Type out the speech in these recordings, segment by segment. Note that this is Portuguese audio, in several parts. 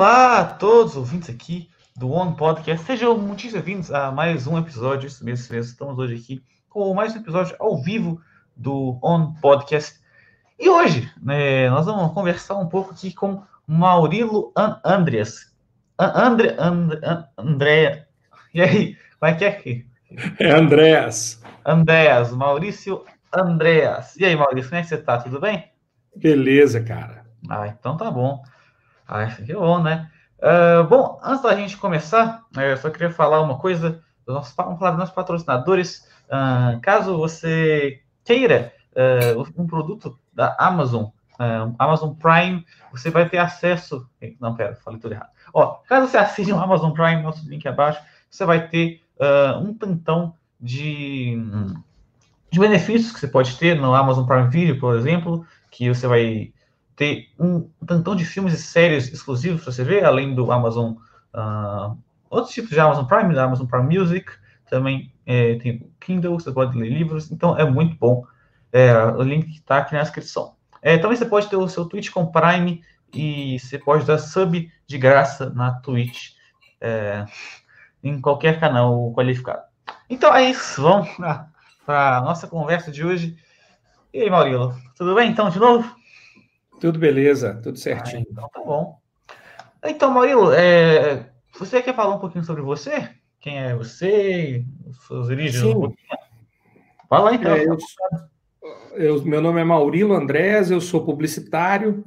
Olá a todos os ouvintes aqui do One Podcast. Sejam muito bem-vindos a mais um episódio. Isso mesmo, isso mesmo. Estamos hoje aqui com mais um episódio ao vivo do On Podcast. E hoje, né, nós vamos conversar um pouco aqui com Maurilo An Andreas. An André, André. E aí, como é que é? É Andréas. Andréas, Maurício Andréas. E aí, Maurício, como é que você tá? Tudo bem? Beleza, cara. Ah, então tá bom. Ah, isso aqui é bom, né? Uh, bom, antes da gente começar, eu só queria falar uma coisa. Vamos falar dos nossos patrocinadores. Uh, caso você queira uh, um produto da Amazon, Amazon Prime, você vai ter acesso. Não, pera, falei tudo errado. Ó, caso você assine o Amazon Prime, nosso link abaixo, você vai ter um tantão de, de benefícios que você pode ter no Amazon Prime Video, por exemplo, que você vai ter um tantão de filmes e séries exclusivos para você ver, além do Amazon, uh, outros tipos de Amazon Prime, da Amazon Prime Music, também é, tem o Kindle, você pode ler livros, então é muito bom. É, o link está aqui na descrição. É, também você pode ter o seu Twitch com Prime e você pode dar sub de graça na Twitch, é, em qualquer canal qualificado. Então é isso, vamos para a nossa conversa de hoje. E aí, Maurilo, tudo bem então de novo? Tudo beleza, tudo certinho. Ah, então tá bom. Então, Murilo, é, você quer falar um pouquinho sobre você? Quem é você? Suas origens? Sim. Um Fala então. É, eu, eu, meu nome é Maurilo Andrés, eu sou publicitário,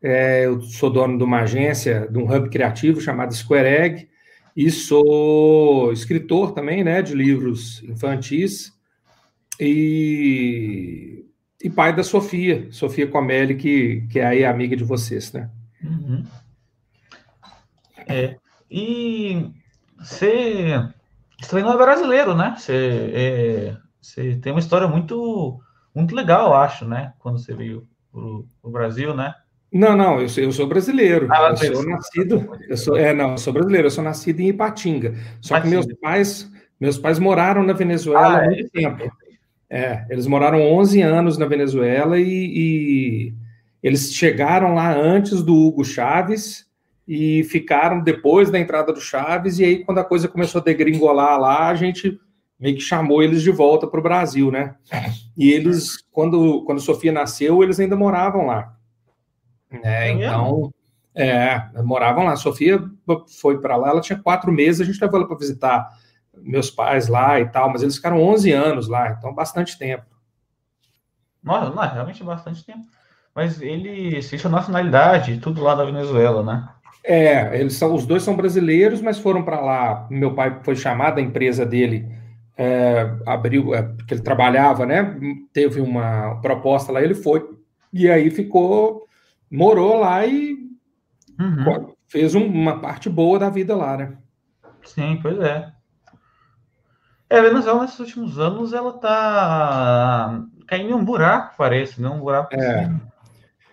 é, eu sou dono de uma agência, de um hub criativo chamado Square Egg, e sou escritor também, né, de livros infantis, e e pai da Sofia, Sofia Comelli, que, que é aí amiga de vocês, né? Uhum. É, e você, você também não é brasileiro, né? Você, é, você tem uma história muito, muito legal, acho, né? Quando você veio para o Brasil, né? Não, não, eu sou, eu sou brasileiro. Ah, eu sou nascido. Eu sou, é, não, eu sou brasileiro, eu sou nascido em Ipatinga. Só Ipatinga. que meus pais, meus pais moraram na Venezuela ah, há muito é, tempo. É, eles moraram 11 anos na Venezuela e, e, eles chegaram lá antes do Hugo Chávez e ficaram depois da entrada do Chávez. E aí, quando a coisa começou a degringolar lá, a gente meio que chamou eles de volta para o Brasil, né? E eles, quando, quando Sofia nasceu, eles ainda moravam lá. É, então, é, moravam lá. Sofia foi para lá, ela tinha quatro meses, a gente levou ela para visitar meus pais lá e tal, mas eles ficaram 11 anos lá, então bastante tempo. Nossa, não, realmente bastante tempo. Mas ele se tinha nacionalidade, tudo lá da Venezuela, né? É, eles são, os dois são brasileiros, mas foram para lá. Meu pai foi chamado, a empresa dele é, abriu, é, porque ele trabalhava, né? Teve uma proposta lá, ele foi. E aí ficou, morou lá e uhum. fez um, uma parte boa da vida lá, né? Sim, pois é. É, a Venezuela, nesses últimos anos, ela tá caindo em um buraco, parece, né? Um buraco é. assim.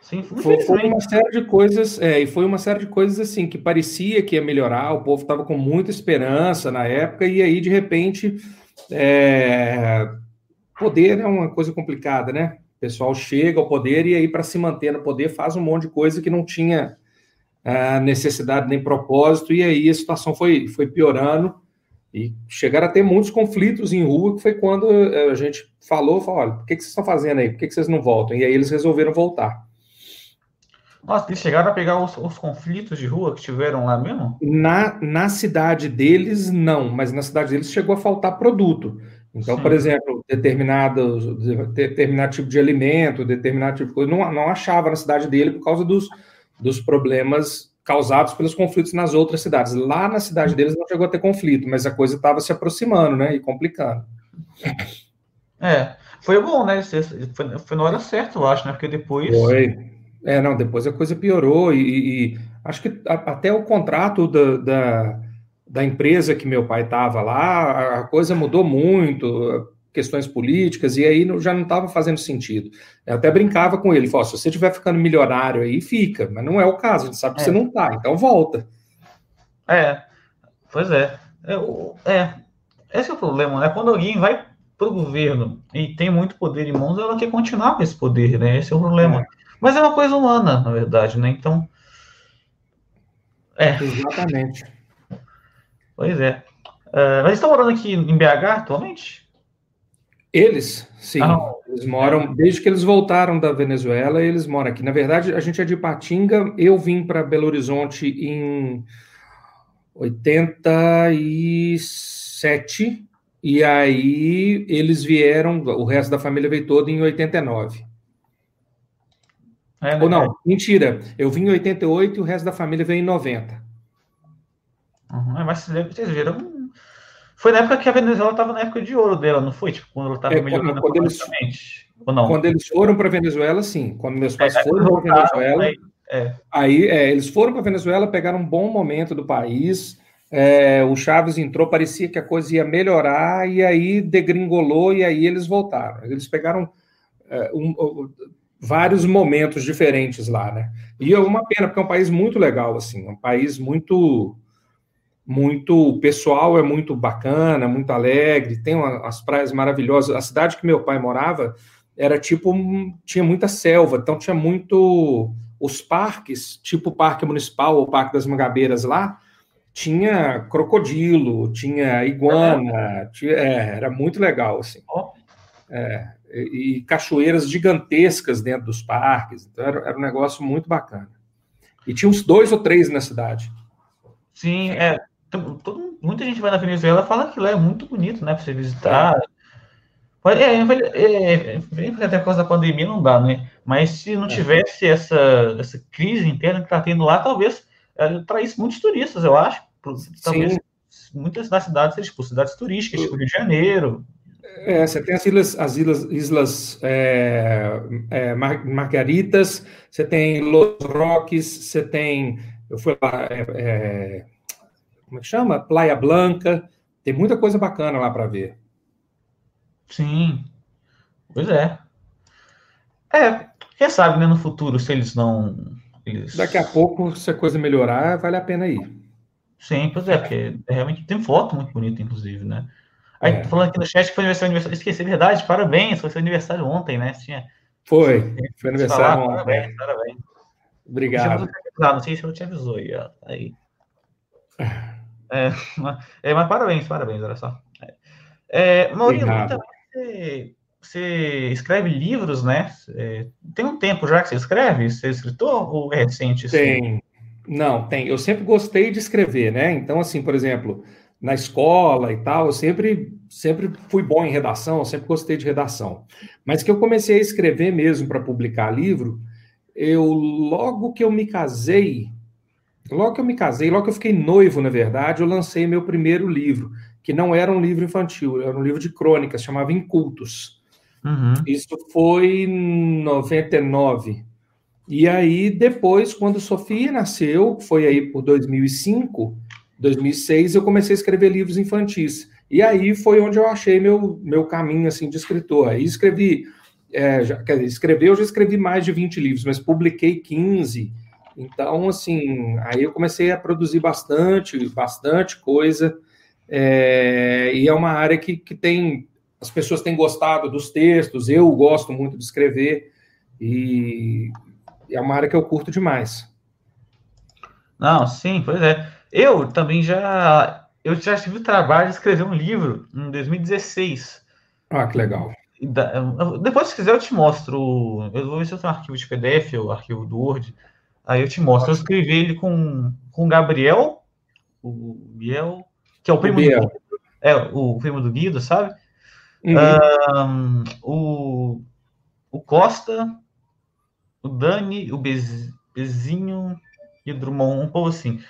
Sim, foi, foi, uma série de coisas, é, e foi uma série de coisas assim que parecia que ia melhorar, o povo estava com muita esperança na época, e aí, de repente, é, poder é uma coisa complicada, né? O pessoal chega ao poder e aí, para se manter no poder, faz um monte de coisa que não tinha é, necessidade nem propósito, e aí a situação foi, foi piorando. E chegaram a ter muitos conflitos em rua, que foi quando eh, a gente falou, falou, olha, o que, que vocês estão fazendo aí? Por que, que vocês não voltam? E aí eles resolveram voltar. Nossa, eles chegaram a pegar os, os, conflitos de rua que tiveram lá mesmo? Na, na cidade deles, não, mas na cidade deles chegou a faltar produto. Então, Sim. por exemplo, determinado, determinado tipo de alimento, determinado tipo de coisa, não, não achava na cidade dele por causa dos, dos problemas causados pelos conflitos nas outras cidades. Lá na cidade deles não chegou a ter conflito, mas a coisa estava se aproximando, né, e complicando. É, foi bom, né? Foi, foi na hora certa, eu acho, né? Porque depois. Foi. É, não, depois a coisa piorou e, e acho que a, até o contrato da, da, da, empresa que meu pai estava lá, a coisa mudou muito questões políticas, e aí já não estava fazendo sentido. Eu até brincava com ele, falou, se você estiver ficando milionário aí, fica, mas não é o caso, a gente sabe que é. você não está, então volta. É, pois é. é. É, esse é o problema, né? Quando alguém vai para o governo e tem muito poder em mãos, ela quer continuar com esse poder, né? Esse é o problema. É. Mas é uma coisa humana, na verdade, né? Então, É. Exatamente. Pois é. Uh, mas estão morando aqui em BH atualmente? Eles, sim. Ah, eles moram, desde que eles voltaram da Venezuela, eles moram aqui. Na verdade, a gente é de Patinga. Eu vim para Belo Horizonte em 87. E aí eles vieram, o resto da família veio todo em 89. É? Ou não, mentira. Eu vim em 88 e o resto da família veio em 90. Uhum, mas vocês viram. Foi na época que a Venezuela estava na época de ouro dela, não foi? Tipo, quando ela estava é, melhorando quando eles, Ou não? Quando eles foram para a Venezuela, sim. Quando meus pais é, foram para a Venezuela. Aí, é. aí é, eles foram para a Venezuela, pegaram um bom momento do país. É, o Chaves entrou, parecia que a coisa ia melhorar, e aí degringolou, e aí eles voltaram. Eles pegaram é, um, vários momentos diferentes lá, né? E é uma pena, porque é um país muito legal, assim, um país muito muito pessoal, é muito bacana, muito alegre, tem uma, as praias maravilhosas. A cidade que meu pai morava era tipo, tinha muita selva, então tinha muito os parques, tipo o Parque Municipal ou o Parque das Mangabeiras lá, tinha crocodilo, tinha iguana, tinha, é, era muito legal, assim. É, e, e, cachoeiras gigantescas dentro dos parques, então era, era um negócio muito bacana. E tinha uns dois ou três na cidade. Sim, é, todo, muita gente vai na Venezuela e fala que lá é muito bonito, né? Para você visitar. É, é, é, é, até por causa da pandemia não dá, né? Mas se não é. tivesse essa, essa crise interna que está tendo lá, talvez é, traísse muitos turistas, eu acho. Talvez Sim. muitas das cidades, tipo, cidades turísticas, tipo Rio de Janeiro. É, você tem as ilhas, as ilhas, islas é, é, Margaritas, você tem Los Roques, você tem. Eu fui lá, é, como é que chama? Playa Blanca. Tem muita coisa bacana lá para ver. Sim. Pois é. É, quem sabe, né, no futuro, se eles não. Eles... Daqui a pouco, se a coisa melhorar, vale a pena ir. Sim, pois é, porque realmente tem foto muito bonita, inclusive, né? Aí, é. falando aqui no chat que foi aniversário, aniversário. Esqueci, verdade, parabéns, foi seu aniversário ontem, né? Tinha... Foi, foi aniversário falar, ontem. Parabéns, parabéns. Obrigado. Não sei se eu te avisou aí, ó. Aí. É, é, mas parabéns, parabéns, olha só. É, Maurício, você, você, escreve livros, né? É, tem um tempo já que você escreve? Você é escritor ou é recente? Assim? Tem. Não, tem. Eu sempre gostei de escrever, né? Então, assim, por exemplo, na escola e tal, eu sempre, sempre fui bom em redação, sempre gostei de redação. Mas que eu comecei a escrever mesmo para publicar livro, eu logo que eu me casei, Logo que eu me casei, logo que eu fiquei noivo, na verdade, eu lancei meu primeiro livro, que não era um livro infantil, era um livro de crônicas, chamava Incultos. Uhum. Isso foi em 99. E aí, depois, quando Sofia nasceu, foi aí por 2005, 2006, eu comecei a escrever livros infantis. E aí foi onde eu achei meu, meu caminho assim de escritor. Aí escrevi, é, já, quer dizer, escrever, eu já escrevi mais de 20 livros, mas publiquei 15 então, assim, aí eu comecei a produzir bastante, bastante coisa, é, e é uma área que, que tem, as pessoas têm gostado dos textos, eu gosto muito de escrever, e é uma área que eu curto demais. Não, sim, pois é. Eu também já, eu já tive o trabalho de escrever um livro em 2016. Ah, que legal. Depois, se quiser, eu te mostro. Eu vou ver se eu tenho um arquivo de PDF ou arquivo do Word Aí eu te mostro. Eu escrevi ele com, com o Gabriel, o Biel, que é o primo o do É, o primo do Guido, sabe? Uhum. Um, o, o Costa, o Dani, o Bez, Bezinho e o Drummond, um pouco assim.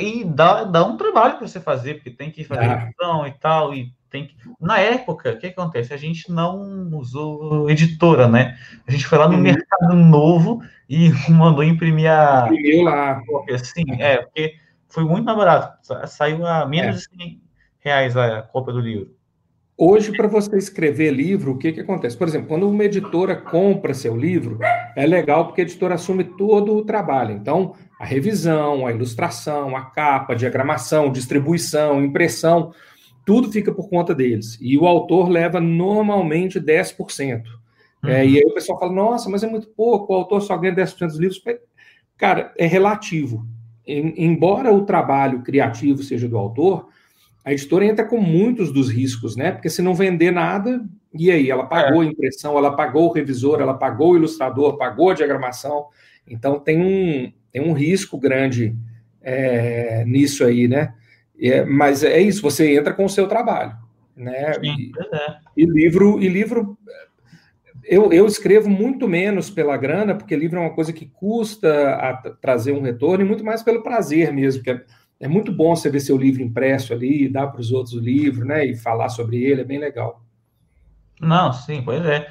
E dá, dá um trabalho para você fazer, porque tem que fazer edição e tal, e tem que... Na época, o que acontece? A gente não usou editora, né? A gente foi lá no uhum. Mercado Novo e mandou imprimir a. Imprimiu lá. Sim, é, porque foi muito mais barato. Saiu a menos é. de 100 reais a cópia do livro. Hoje, para você escrever livro, o que, que acontece? Por exemplo, quando uma editora compra seu livro, é legal porque a editora assume todo o trabalho. Então, a revisão, a ilustração, a capa, a diagramação, distribuição, impressão, tudo fica por conta deles. E o autor leva normalmente 10%. Uhum. É, e aí o pessoal fala, nossa, mas é muito pouco, o autor só ganha 10% dos livros. Cara, é relativo. em, embora o trabalho criativo seja do autor, a editora entra com muitos dos riscos, né? Porque se não vender nada, e aí? Ela pagou é. a impressão, ela pagou o revisor, ela pagou o ilustrador, pagou a diagramação. Então tem um, tem um risco grande é, nisso aí, né? É, mas é isso, você entra com o seu trabalho, né? Sim, e, é. e, livro, e livro, eu, eu escrevo muito menos pela grana, porque livro é uma coisa que custa a trazer um retorno, e muito mais pelo prazer mesmo, que é, é muito bom você ver seu livro impresso ali, dar para os outros o livro, né? E falar sobre ele, é bem legal. Não, sim, pois é.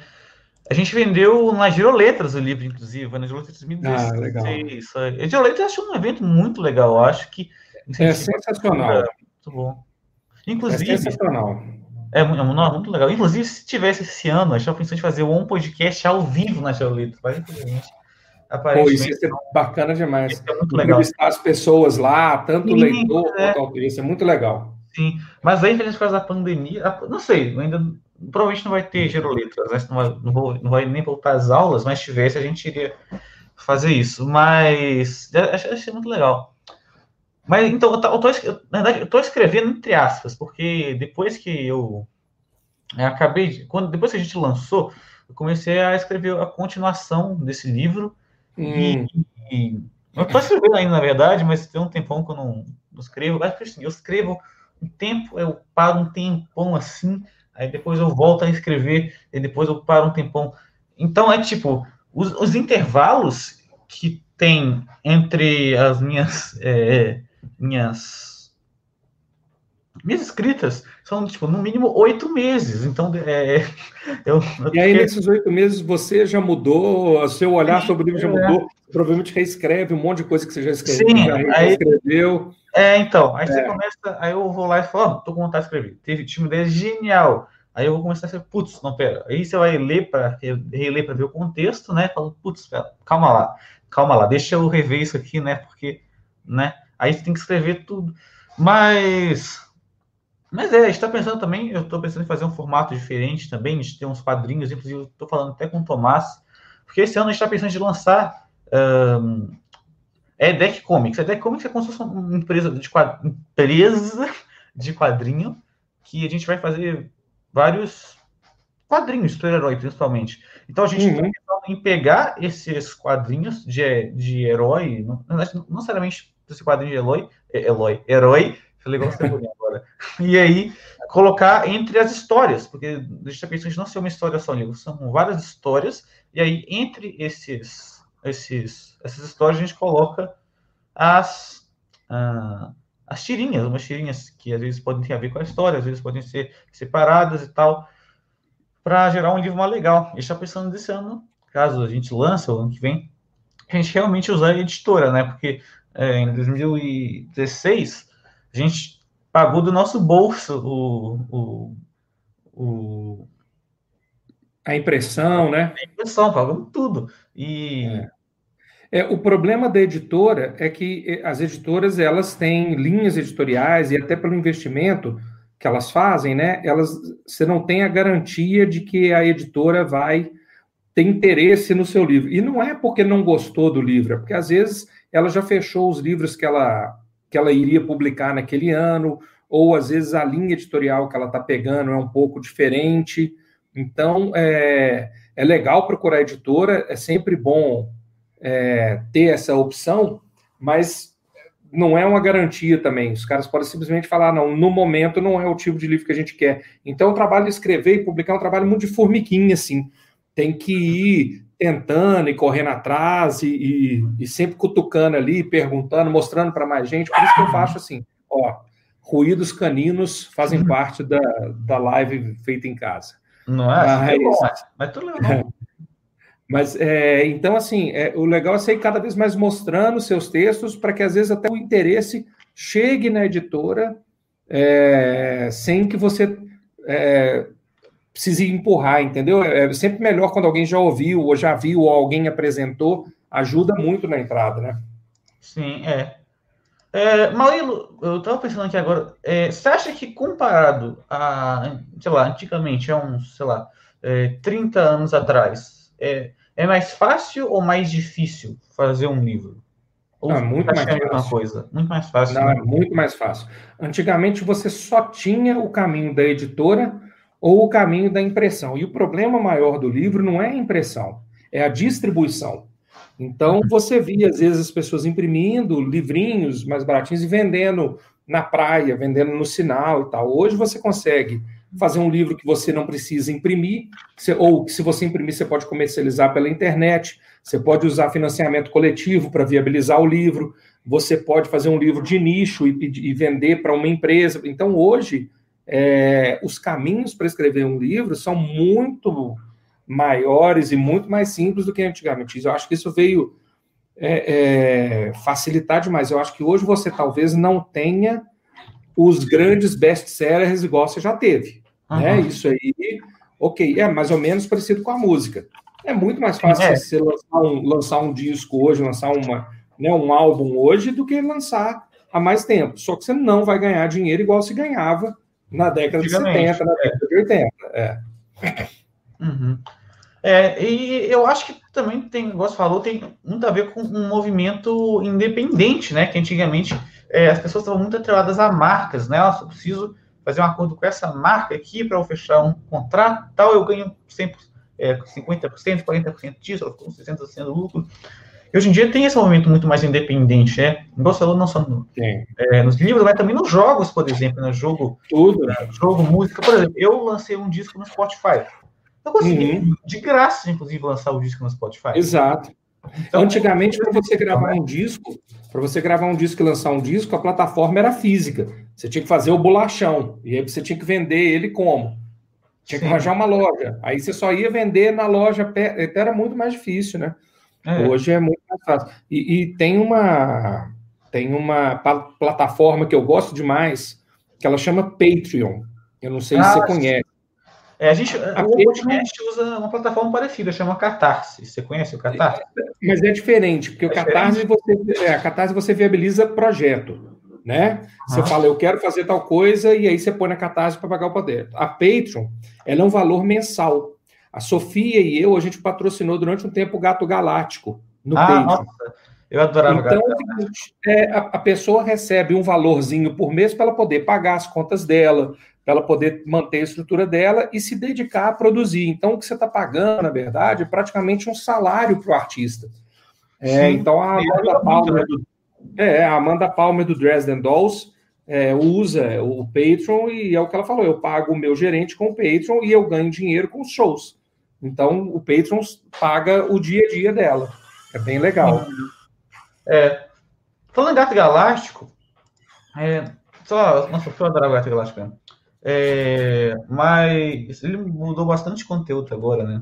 A gente vendeu na Giroletras o livro, inclusive, na Giroletras 2016. Ah, legal. A Giroletras acho um evento muito legal, eu acho que... É sensacional. É muito bom. Inclusive... É sensacional. É, é, não, muito legal. Inclusive, se tivesse esse ano, a gente pensando em fazer um podcast ao vivo na mas infelizmente... Pô, isso ia ser bacana demais. É muito legal. Entrevistar as pessoas lá, tanto o leitor é. quanto isso é muito legal. Sim, mas aí, infelizmente, por causa da pandemia, não sei, ainda provavelmente não vai ter giroletras, né? não, vai, não, vou, não vai nem voltar às aulas, mas tivesse, a gente iria fazer isso. Mas acho, achei muito legal. Mas então, eu tô, eu, na verdade, eu estou escrevendo entre aspas, porque depois que eu, eu acabei, de, quando, depois que a gente lançou, eu comecei a escrever a continuação desse livro. Hum. E, e, eu estou escrevendo ainda, na verdade, mas tem um tempão que eu não, não escrevo. Mas, assim, eu escrevo um tempo, eu paro um tempão assim, aí depois eu volto a escrever, e depois eu paro um tempão. Então é tipo, os, os intervalos que tem entre as minhas é, minhas minhas escritas são tipo no mínimo oito meses então é, eu, eu e aí nesses oito meses você já mudou o seu olhar sobre o livro já é. mudou provavelmente reescreve um monte de coisa que você já escreveu Sim, já aí, escreveu é então aí é. você começa aí eu vou lá e falo oh, tô com vontade de escrever teve time ideia genial Aí eu vou começar a ser, putz, não, pera. Aí você vai ler para reler para ver o contexto, né? Fala, putz, pera, calma lá, calma lá, deixa eu rever isso aqui, né? Porque, né? Aí você tem que escrever tudo. Mas, mas é, a gente está pensando também, eu estou pensando em fazer um formato diferente também, de ter uns quadrinhos, inclusive estou falando até com o Tomás, porque esse ano a gente está pensando em lançar um, é Deck Comics. A Deck Comics é como se fosse uma empresa de, quadrinho, empresa de quadrinho que a gente vai fazer vários quadrinhos super-herói, principalmente. Então a gente está uhum. pensando em pegar esses quadrinhos de, de herói, não, não necessariamente esse quadrinho de herói, herói, herói, falei igual você agora, e aí colocar entre as histórias, porque a gente está pensando em não ser uma história só, são várias histórias, e aí entre esses, esses, essas histórias a gente coloca as, ah, as tirinhas, umas tirinhas que às vezes podem ter a ver com a história, às vezes podem ser separadas e tal, para gerar um livro mais legal. E está pensando desse ano, caso a gente lance o ano que vem, a gente realmente usar a editora, né? Porque é, em 2016 a gente pagou do nosso bolso o, o, o a impressão, né? A impressão, pagamos tudo. E é. É, o problema da editora é que eh, as editoras elas têm linhas editoriais e até pelo investimento que elas fazem, né? Elas você não tem a garantia de que a editora vai ter interesse no seu livro. E não é porque não gostou do livro, é porque às vezes ela já fechou os livros que ela que ela iria publicar naquele ano, ou às vezes a linha editorial que ela está pegando é um pouco diferente. Então é, é legal procurar editora, é sempre bom é, ter essa opção, mas não é uma garantia também. Os caras podem simplesmente falar, não, no momento não é o tipo de livro que a gente quer. Então, o trabalho de escrever e publicar é um trabalho muito de formiguinha, assim. Tem que ir tentando e correndo atrás e, e, e sempre cutucando ali, perguntando, mostrando para mais gente. Por isso que eu faço assim, ó, ruídos caninos fazem parte da, da live feita em casa. Não é? Mas, é bom, mas tudo legal. Mas é, então, assim, é, o legal é você ir cada vez mais mostrando seus textos para que às vezes até o interesse chegue na editora é, sem que você é, precise empurrar, entendeu? É, é sempre melhor quando alguém já ouviu, ou já viu, ou alguém apresentou, ajuda muito na entrada, né? Sim, é. é Maurilo, eu estava pensando aqui agora, é, você acha que comparado a, sei lá, antigamente, há uns, sei lá, é, 30 anos atrás, é, é mais fácil ou mais difícil fazer um livro? Ou não, é muito mais fácil. coisa? Muito mais fácil. Não, né? é muito mais fácil. Antigamente você só tinha o caminho da editora ou o caminho da impressão. E o problema maior do livro não é a impressão, é a distribuição. Então você via às vezes as pessoas imprimindo livrinhos mais baratinhos e vendendo na praia, vendendo no sinal e tal. Hoje você consegue fazer um livro que você não precisa imprimir, ou que se você imprimir, você pode comercializar pela internet, você pode usar financiamento coletivo para viabilizar o livro, você pode fazer um livro de nicho e, e vender para uma empresa. Então, hoje, é, os caminhos para escrever um livro são muito maiores e muito mais simples do que antigamente. Eu acho que isso veio é, é, facilitar demais. Eu acho que hoje você talvez não tenha os grandes best-sellers igual você já teve. Uhum. Né? Isso aí, ok, é mais ou menos parecido com a música. É muito mais fácil é. você lançar um, lançar um disco hoje, lançar uma, né, um álbum hoje, do que lançar há mais tempo. Só que você não vai ganhar dinheiro igual se ganhava na década de 70, na década de 80. É. Uhum. É, e eu acho que também tem, como você falou, tem muito a ver com um movimento independente, né? Que antigamente é, as pessoas estavam muito atreladas a marcas, né? Eu preciso fazer um acordo com essa marca aqui para eu fechar um contrato, tal, eu ganho 100%, é, 50%, 40% disso, eu fico 60% do lucro. Hoje em dia tem esse movimento muito mais independente, né? Igual você falou, não só no, é, nos livros, mas também nos jogos, por exemplo, né? Jogo, Tudo. Né? jogo, música. Por exemplo, eu lancei um disco no Spotify. Eu consegui, uhum. de graça, inclusive, lançar o disco no Spotify. Exato. Então, Antigamente, para você gravar um disco, para você gravar um disco e lançar um disco, a plataforma era física. Você tinha que fazer o bolachão. E aí você tinha que vender ele como? Tinha que arranjar uma loja. Aí você só ia vender na loja. Então era muito mais difícil, né? É. Hoje é muito mais fácil. E, e, tem uma tem uma plataforma que eu gosto demais, que ela chama Patreon. Eu não sei ah, se você conhece. É, a gente, a o podcast usa uma plataforma parecida, chama Catarse. Você conhece o Catarse? Mas é diferente, porque é o Catarse você, é, a Catarse você viabiliza projeto, né? Você fala, eu quero fazer tal coisa, e aí você põe na Catarse para pagar o projeto. A Patreon, ela é um valor mensal. A Sofia e eu, a gente patrocinou durante um tempo o Gato Galáctico no ah, Patreon. Nossa. Eu adorava então, é, a, a pessoa recebe um valorzinho por mês para ela poder pagar as contas dela, para ela poder manter a estrutura dela e se dedicar a produzir. Então, o que você está pagando, na verdade, é praticamente um salário para o artista. É, então, a Amanda, Palmer do, é, a Amanda Palmer do Dresden Dolls é, usa o Patreon e é o que ela falou: eu pago o meu gerente com o Patreon e eu ganho dinheiro com os shows. Então, o Patreon paga o dia a dia dela. É bem legal. É, falando em Gato Galáctico, é, só, nossa, eu adoro Gato Galáctico. É, mas ele mudou bastante conteúdo agora, né?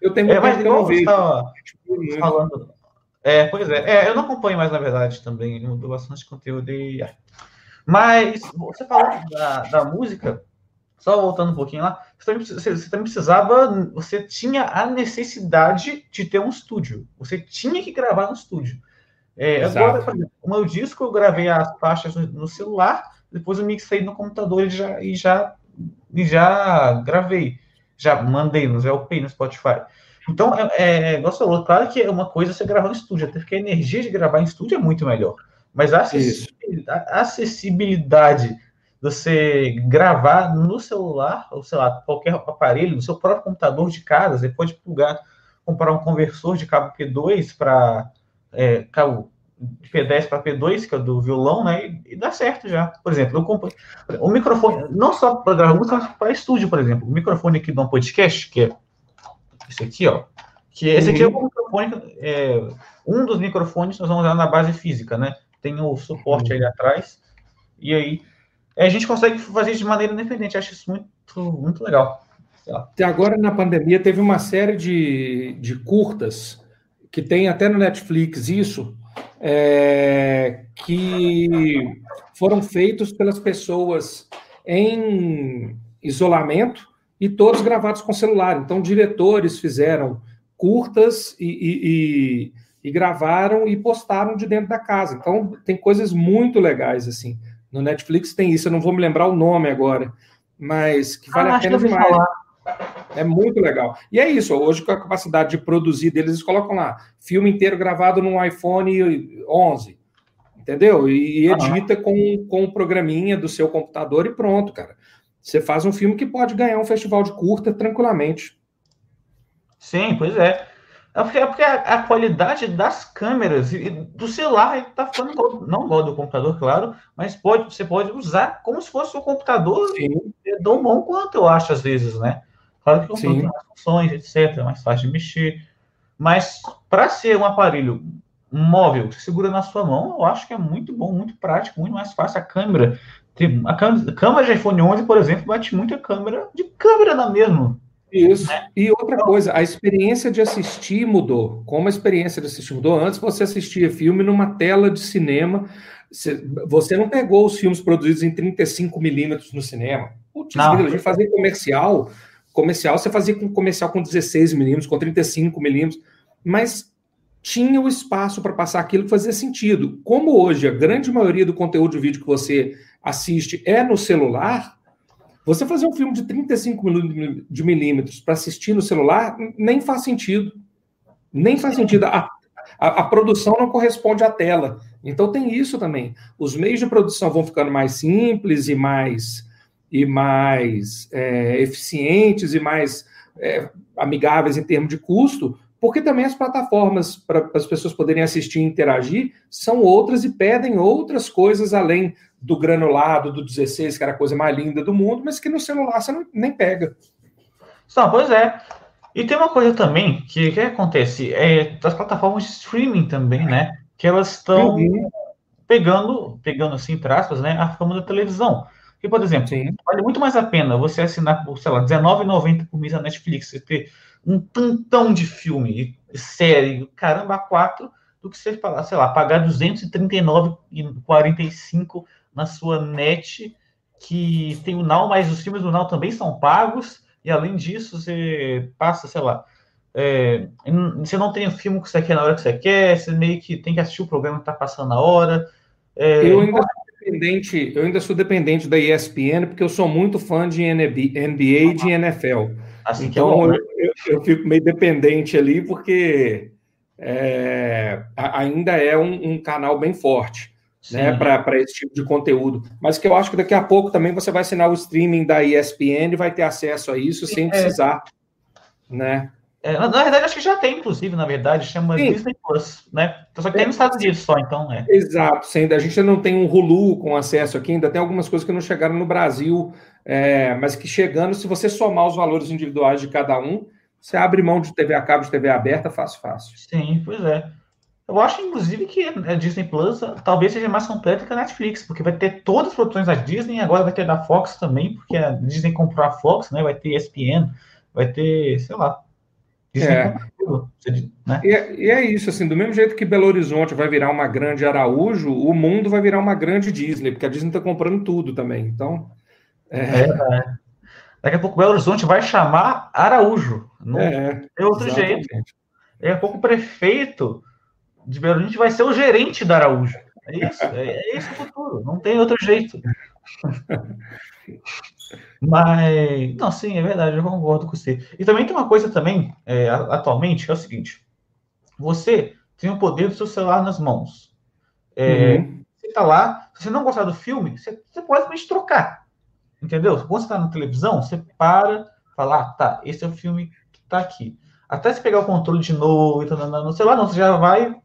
Eu tenho é, mas igual você estava falando. É, pois é. é. Eu não acompanho mais, na verdade, também. Ele mudou bastante conteúdo e. É. Mas você falou da, da música, só voltando um pouquinho lá, você também, você, você precisava, você tinha a necessidade de ter um estúdio. Você tinha que gravar no estúdio. É, agora, por exemplo, o meu disco eu gravei as faixas no, no celular depois eu mixei no computador e já, e já, e já gravei. Já mandei no LP, no Spotify. Então, é, é, falou, claro que é uma coisa você gravar no estúdio, até porque a energia de gravar em estúdio é muito melhor. Mas a acessibilidade, a acessibilidade de você gravar no celular, ou sei lá, qualquer aparelho, no seu próprio computador de casa, você pode plugar, comprar um conversor de cabo P2 para é, cabo de P10 para P2, que é do violão, né? E, e, dá certo já. Por exemplo, eu compro o microfone, não só para gravar música, mas para estúdio, por exemplo. O microfone aqui do um podcast, que é esse aqui, ó. Que esse aqui é o microfone, é, um dos microfones nós vamos usar na base física, né? Tem o suporte uhum. ali atrás. E aí a gente consegue fazer de maneira independente. Acho isso muito, muito legal. Até agora, na pandemia, teve uma série de, de curtas que tem até no Netflix isso, é, que foram feitos pelas pessoas em isolamento e todos gravados com celular. Então, diretores fizeram curtas e, e, e, e, gravaram e postaram de dentro da casa. Então, tem coisas muito legais assim. No Netflix tem isso, eu não vou me lembrar o nome agora, mas que vale ah, a pena demais. É muito legal. E é isso, hoje com a capacidade de produzir deles, eles colocam lá, filme inteiro gravado no iPhone 11, entendeu? E edita com, com o programinha do seu computador e pronto, cara. Você faz um filme que pode ganhar um festival de curta tranquilamente. Sim, pois é. É porque, é porque a, a, qualidade das câmeras e do celular está falando não igual do computador, claro, mas pode, você pode usar como se fosse o um computador é tão bom quanto eu acho às vezes, né? Claro que o computador tem mais funções, etc, é mais fácil de mexer. Mas para ser um aparelho móvel que segura na sua mão, eu acho que é muito bom, muito prático, muito mais fácil. A câmera, a câmera de iPhone 11, por exemplo, bate muito a câmera de câmera na mesma. Isso. Né? E outra coisa, a experiência de assistir mudou. Como a experiência de assistir mudou, antes você assistia filme numa tela de cinema. Você não pegou os filmes produzidos em 35 milímetros no cinema. Putz, a gente fazia comercial. Comercial, você fazia com comercial com 16 milímetros, com 35 milímetros, mas tinha o espaço para passar aquilo que fazia sentido. Como hoje a grande maioria do conteúdo de vídeo que você assiste é no celular, você fazer um filme de 35 de milímetros para assistir no celular nem faz sentido. Nem faz sentido. A, a, a, produção não corresponde à tela. Então tem isso também. Os meios de produção vão ficando mais simples e mais e mais é, eficientes e mais é, amigáveis em termos de custo, porque também as plataformas para as pessoas poderem assistir e interagir são outras e pedem outras coisas além do granulado, do 16, que era a coisa mais linda do mundo, mas que no celular você não, nem pega. Não, pois é. E tem uma coisa também que, que acontece, é das plataformas de streaming também, né? Que elas estão uhum. pegando, pegando assim, entre aspas, né, a fama da televisão. Que, por exemplo, Sim. vale muito mais a pena você assinar por, sei lá, R$19,90 por mês na Netflix, você ter um tantão de filme, série, caramba, quatro, do que você falar, sei lá, pagar R$239,45 na sua net que tem o Now, mas os filmes do Now também são pagos, e além disso, você passa, sei lá, é, você não tem o filme que você quer na hora que você quer, você meio que tem que assistir o programa que está passando na hora. É, eu, ainda sou dependente, eu ainda sou dependente da ESPN, porque eu sou muito fã de NBA e de NFL. Assim então, é bom, né? eu, eu, fico meio dependente ali, porque é, ainda é um, um canal bem forte né, para esse tipo de conteúdo. Mas que eu acho que daqui a pouco também você vai assinar o streaming da ESPN e vai ter acesso a isso sem é. precisar, né? É, na, na, verdade, acho que já tem, inclusive, na verdade, chama Sim. Disney Plus, né? Só que tem nos Estados Unidos só, então, né? Exato, sim, a gente ainda não tem um Hulu com acesso aqui, ainda tem algumas coisas que não chegaram no Brasil, é, mas que chegando, se você somar os valores individuais de cada um, você abre mão de TV a cabo, de TV aberta, fácil, fácil. Sim, pois é. Eu acho, inclusive, que a Disney Plus talvez seja mais completa que a Netflix, porque vai ter todas as produções da Disney, agora vai ter da Fox também, porque a Disney comprou a Fox, né? Vai ter ESPN, vai ter, sei lá. Disney é. Tudo, né? e, é, e é isso, assim, do mesmo jeito que Belo Horizonte vai virar uma grande Araújo, o mundo vai virar uma grande Disney, porque a Disney está comprando tudo também. Então. É... É, é. Daqui a pouco Belo Horizonte vai chamar Araújo. Não é, outro exatamente. jeito. Daqui a pouco o prefeito de Belo Horizonte vai ser o gerente da Araújo. É isso, é, é esse o futuro, não tem outro jeito. Mas, não, sim, é verdade, eu concordo com você. E também tem uma coisa também, é, atualmente, que é o seguinte: você tem o poder do seu celular nas mãos. É, uhum. Você está lá, se você não gostar do filme, você, você pode simplesmente trocar. Entendeu? Quando você está na televisão, você para, fala, ah, tá, esse é o filme que está aqui. Até se pegar o controle de novo, então, no celular, não, você já vai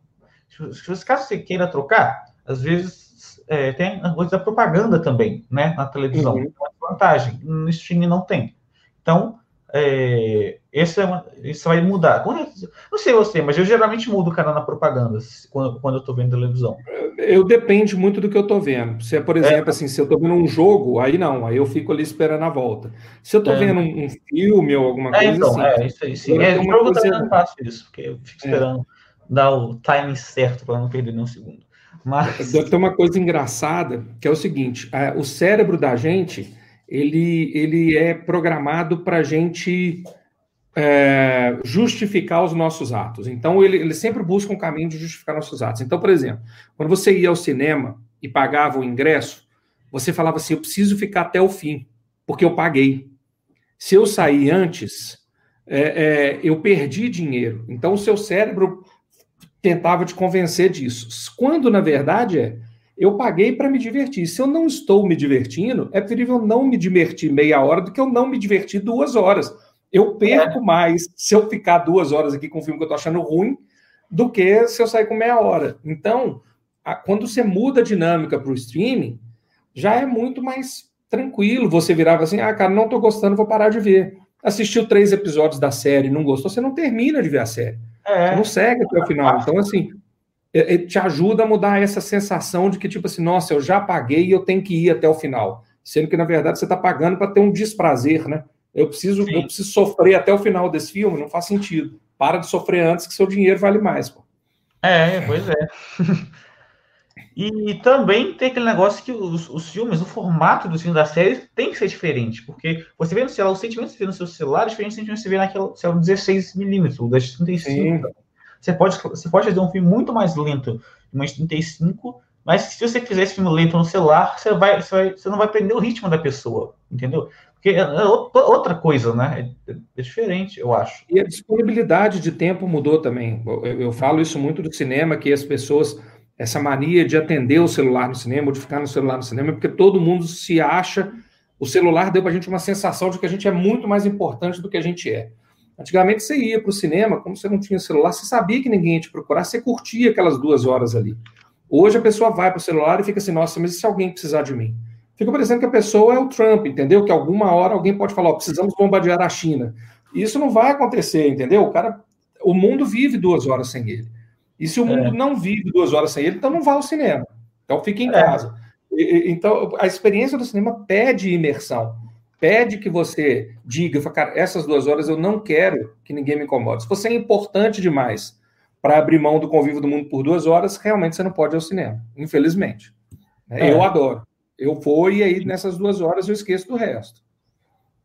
se caso você queira trocar, às vezes é, tem a coisa da propaganda também, né, na televisão. Uhum. Então, é vantagem, no streaming não tem. Então, é, esse é uma, isso vai mudar. Não sei você, mas eu geralmente mudo o canal na propaganda quando, quando eu estou vendo televisão. Eu depende muito do que eu estou vendo. Se é, por exemplo, é. assim, se eu estou vendo um jogo, aí não, aí eu fico ali esperando a volta. Se eu estou é. vendo um, um, filme ou alguma é, coisa então, assim. É, isso aí, sim. É, jogo coisa... também não faço isso, porque eu fico é. esperando dar o timing certo para não perder nenhum segundo. Mas... Tem uma coisa engraçada, que é o seguinte, o cérebro da gente, ele, ele é programado para a gente é, justificar os nossos atos. Então, ele, ele sempre busca um caminho de justificar nossos atos. Então, por exemplo, quando você ia ao cinema e pagava o ingresso, você falava assim, eu preciso ficar até o fim, porque eu paguei. Se eu sair antes, é, é, eu perdi dinheiro. Então, o seu cérebro tentava te convencer disso. Quando, na verdade, é eu paguei para me divertir. Se eu não estou me divertindo, é preferível não me divertir meia hora do que eu não me divertir duas horas. Eu perco é. mais se eu ficar duas horas aqui com um filme que eu estou achando ruim do que se eu sair com meia hora. Então, a, quando você muda a dinâmica para o streaming, já é muito mais tranquilo. Você virava assim, ah, cara, não estou gostando, vou parar de ver. Assistiu três episódios da série, não gostou, você não termina de ver a série. É. Não segue até o final. Então, assim, é, é, te ajuda a mudar essa sensação de que, tipo assim, nossa, eu já paguei e eu tenho que ir até o final. Sendo que, na verdade, você está pagando para ter um desprazer, né? Eu preciso, eu preciso sofrer até o final desse filme, não faz sentido. Para de sofrer antes que seu dinheiro vale mais. Pô. É, pois é. e também tem aquele negócio que os, os filmes, o formato dos filmes da série tem que ser diferente, porque você vê no celular, o sentimento que você vê no seu celular é diferente do sentimento que você vê naquele celular 16mm, o das 35. Sim. Você pode, você pode fazer um filme muito mais lento, umas 35, mas se você fizer esse filme lento no celular, você, vai, você, vai, você não vai prender o ritmo da pessoa, entendeu? Porque é, é outra coisa, né? É, é, diferente, eu acho. E a disponibilidade de tempo mudou também. Eu, eu, falo isso muito do cinema, que as pessoas, essa mania de atender o celular no cinema, de ficar no celular no cinema, porque todo mundo se acha. O celular deu para a gente uma sensação de que a gente é muito mais importante do que a gente é. Antigamente você ia para o cinema, como você não tinha celular, você sabia que ninguém ia te procurar, você curtia aquelas duas horas ali. Hoje a pessoa vai para o celular e fica assim, nossa, mas e se alguém precisar de mim? Fica parecendo que a pessoa é o Trump, entendeu? Que alguma hora alguém pode falar, oh, precisamos bombardear a China. Isso não vai acontecer, entendeu? O cara, o mundo vive duas horas sem ele. E se o mundo é. não vive duas horas sem ele, então não vá ao cinema. Então fique em é. casa. E, então a experiência do cinema pede imersão pede que você diga, cara, essas duas horas eu não quero que ninguém me incomode. Se você é importante demais para abrir mão do convívio do mundo por duas horas, realmente você não pode ir ao cinema, infelizmente. É. Eu adoro. Eu vou e aí nessas duas horas eu esqueço do resto.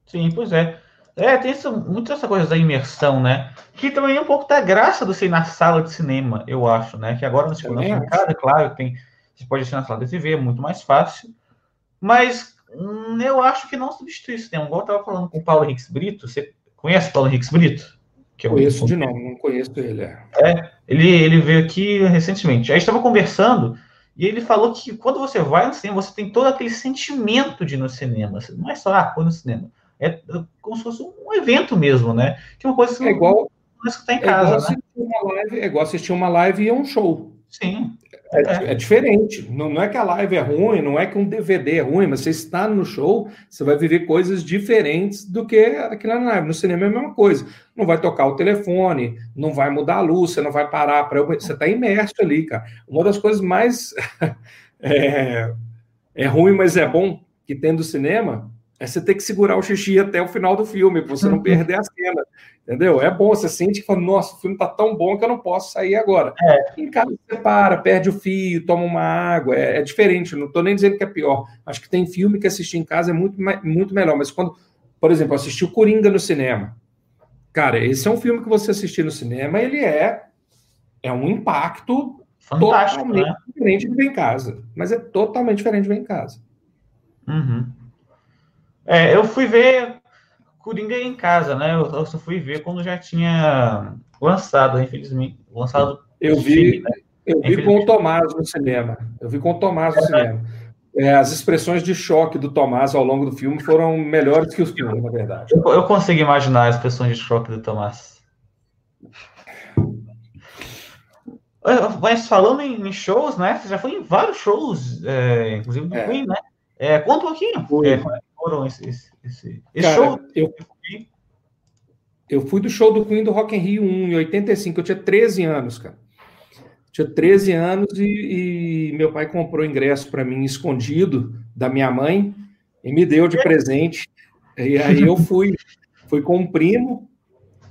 Sim, pois é. É, tem isso, muito essa coisa da imersão, né? Que também é um pouco da graça do ser na sala de cinema, eu acho, né? Que agora no segundo casa, claro, tem, você pode assistir na sala de TV, é muito mais fácil. Mas Hum, eu acho que não substitui isso. Um igual eu estava falando com o Paulo Henriques Brito. Você conhece o Paulo Henriques Brito? Que é conheço de nome, não conheço ele. É. é, ele, ele veio aqui recentemente. Aí estava conversando e ele falou que quando você vai no cinema, você tem todo aquele sentimento de ir no cinema. Não é só, ah, foi no cinema. É como se fosse um evento mesmo, né? Que é uma coisa que é igual, não escutar em casa. É igual, né? live, é igual assistir uma live e um show. Sim. É, é, é, diferente. Não, não, é que a live é ruim, não é que um DVD é ruim, mas você está no show, você vai viver coisas diferentes do que aquilo na live. No cinema é a mesma coisa. Não vai tocar o telefone, não vai mudar a luz, você não vai parar para você está imerso ali, cara. Uma das coisas mais é, é ruim, mas é bom que tem do cinema é você ter que segurar o xixi até o final do filme, para você não perder a cena. Entendeu? É bom, você sente que fala, nossa, o filme tá tão bom que eu não posso sair agora. É. Em casa você para, perde o fio, toma uma água, é, é diferente, não estou nem dizendo que é pior. Acho que tem filme que assistir em casa é muito, muito melhor, mas quando, por exemplo, assistir o Coringa no cinema. Cara, esse é um filme que você assistir no cinema, ele é, é um impacto Fantástico, totalmente né? diferente de ver em casa. Mas é totalmente diferente de ver em casa. Uhum. É, eu fui ver Coringa em casa, né? Eu, eu só fui ver quando já tinha lançado, infelizmente. Lançado. Eu vi, filme, né? eu vi com o Tomás no cinema. Eu vi com o Tomás no é. cinema. É, as expressões de choque do Tomás ao longo do filme foram melhores que os filmes, na verdade. Eu, eu consigo imaginar as expressões de choque do Tomás. Mas falando em shows, né? Você já foi em vários shows, é, inclusive do é. Queen, né? É, conta um pouquinho. É, foram esses, esse, esse Cara, show? Eu, eu fui do show do Queen do Rock in Rio 1 em 85, eu tinha 13 anos, cara. Tinha 13 anos e, e meu pai comprou ingresso para mim escondido da minha mãe e me deu de presente. E aí eu fui, fui com um primo,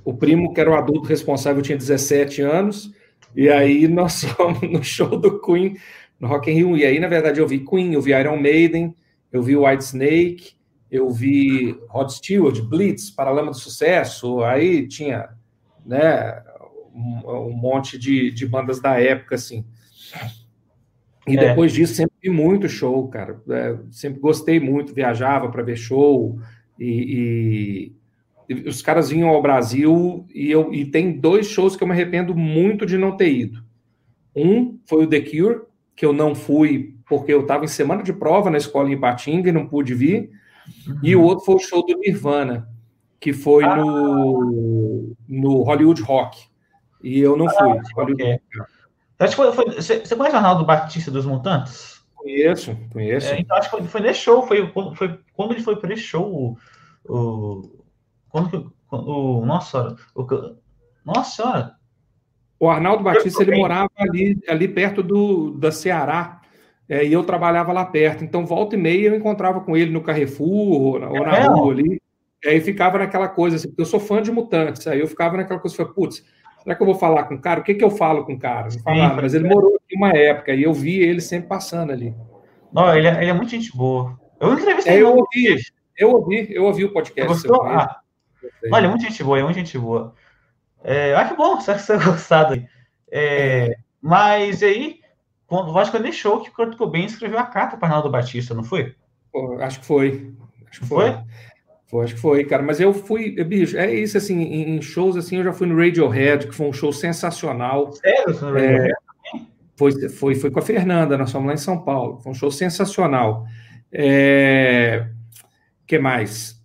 o primo que era o adulto responsável tinha 17 anos, e aí nós fomos no show do Queen no Rock in Rio. E aí, na verdade, eu vi Queen, eu vi Iron Maiden, eu vi White Snake, eu vi Rod Stewart, Blitz, Paralama do Sucesso, aí tinha né, um, um monte de, de, bandas da época, assim. E é. depois disso, sempre vi muito show, cara. É, sempre gostei muito, viajava para ver show. E, e, e, os caras vinham ao Brasil e, eu, e tem dois shows que eu me arrependo muito de não ter ido. Um foi o The Cure, que eu não fui porque eu estava em semana de prova na escola em Ipatinga e não pude vir. Uhum. E o outro foi o show do Nirvana, que foi ah. no, no Hollywood Rock. E eu não fui. Ah, okay. Acho que foi, foi, você, você conhece o Arnaldo Batista dos Mutantes? Conheço, conheço. É, então acho que foi, foi nesse show, foi, foi quando ele foi para esse show, o, o, quando, o, nossa, o, nossa senhora. O Arnaldo Batista ele morava ali, ali perto do da Ceará. É, e eu trabalhava lá perto. Então, volta e meia eu encontrava com ele no Carrefour ou na, ou na é rua ali. E aí ficava naquela coisa, assim, porque eu sou fã de mutantes. Aí eu ficava naquela coisa, falei, putz, será que eu vou falar com o cara? O que, que eu falo com o cara? Não falar, mas ele morou aqui uma época e eu vi ele sempre passando ali. Não, ele é, ele é muito gente boa. Eu entrevistei é, eu ouvi, eu ouvi, eu ouvi o podcast. Gostou? Ah. Olha, muita gente boa, é muito gente boa. É, ah, que bom, você ter gostado. É, mas aí, quando, acho que foi nesse show que o Kurt Cobain escreveu a carta para Arnaldo Batista, não foi? Acho que foi. Acho que foi. foi? Foi, acho que foi, cara. Mas eu fui, bicho, é isso assim, em, shows assim, eu já fui no Radiohead, que foi um show sensacional. Sério? No Radiohead? É, foi, foi, foi com a Fernanda, nós fomos lá em São Paulo. Foi um show sensacional. É, que mais?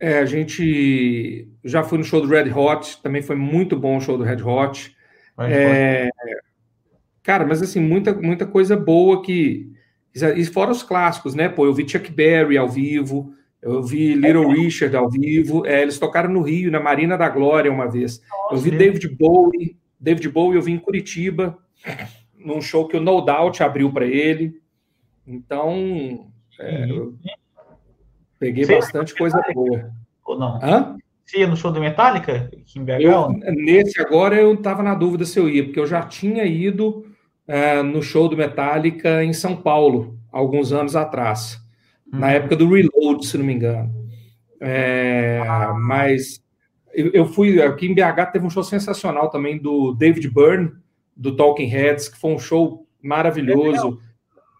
É, a gente já foi no show do Red Hot, também foi muito bom o show do Red Hot. É, cara, mas assim, muita, muita coisa boa que. E fora os clássicos, né? Pô, eu vi Chuck Berry ao vivo. Eu vi Little Richard ao vivo. É, eles tocaram no Rio, na Marina da Glória, uma vez. Nossa, eu vi David Bowie. David Bowie eu vi em Curitiba, num show que o No Doubt abriu para ele. Então, é, eu peguei bastante coisa boa. Ou não? Hã? Você ia no show do Metallica? Em eu, nesse agora eu estava na dúvida se eu ia, porque eu já tinha ido é, no show do Metallica em São Paulo, alguns anos atrás na uhum. época do Reload, se não me engano. É, mas eu, eu, fui aqui em BH, teve um show sensacional também do David Byrne, do Talking Heads, que foi um show maravilhoso.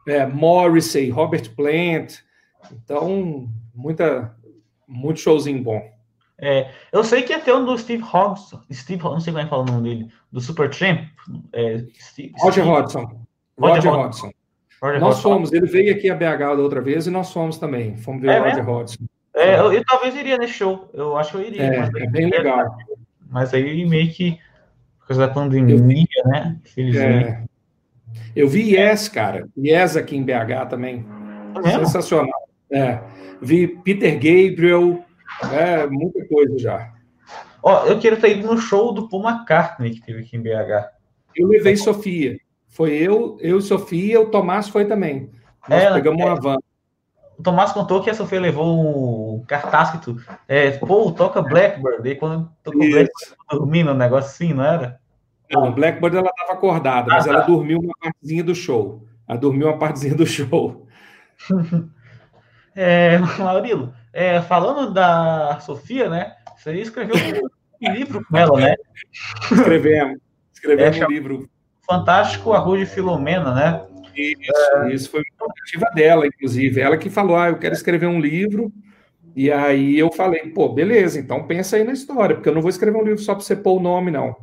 É, Morrissey, Robert Plant. Então, muita, muito showzinho bom. É, eu sei que até um do Steve Hobbs, Steve, não sei como é que fala o nome dele, do Supertramp. É, Steve, Roger Steve, Hodgson. Roger, Roger Hodgson. Roger nós Hodgson. fomos, ele veio aqui a BH da outra vez e nós fomos também. Fomos ver é o Roger Hodgson. É, eu, eu, talvez iria nesse show. Eu acho que eu iria. É, é bem legal. Mas aí meio que por causa da pandemia, vi, né? É, eu vi Yes, cara. Yes aqui em BH também. É Sensacional. É. Vi Peter Gabriel, é, muita coisa já. Ó, eu quero ter ido no show do Paul McCartney que teve aqui em BH. Eu levei Sofia. Foi eu, eu e Sofia, o Tomás foi também. Nós é, pegamos uma van. O Tomás contou que a Sofia levou um cartaz que tu. É, pô, toca Blackbird. E quando tocou Blackbird, dormindo um negócio assim, não era? Não, Blackbird ela estava acordada, ah, mas tá. ela dormiu uma partezinha do show. Ela dormiu uma partezinha do show. é, Maurilo, é, falando da Sofia, né? Você escreveu um livro com ela, né? Escrevemos. Escrevemos é, um livro fantástico Arroz de Filomena, né? Isso, é... isso foi uma iniciativa dela, inclusive. Ela que falou: ah, eu quero escrever um livro. E aí eu falei, pô, beleza, então pensa aí na história, porque eu não vou escrever um livro só para você pôr o nome, não.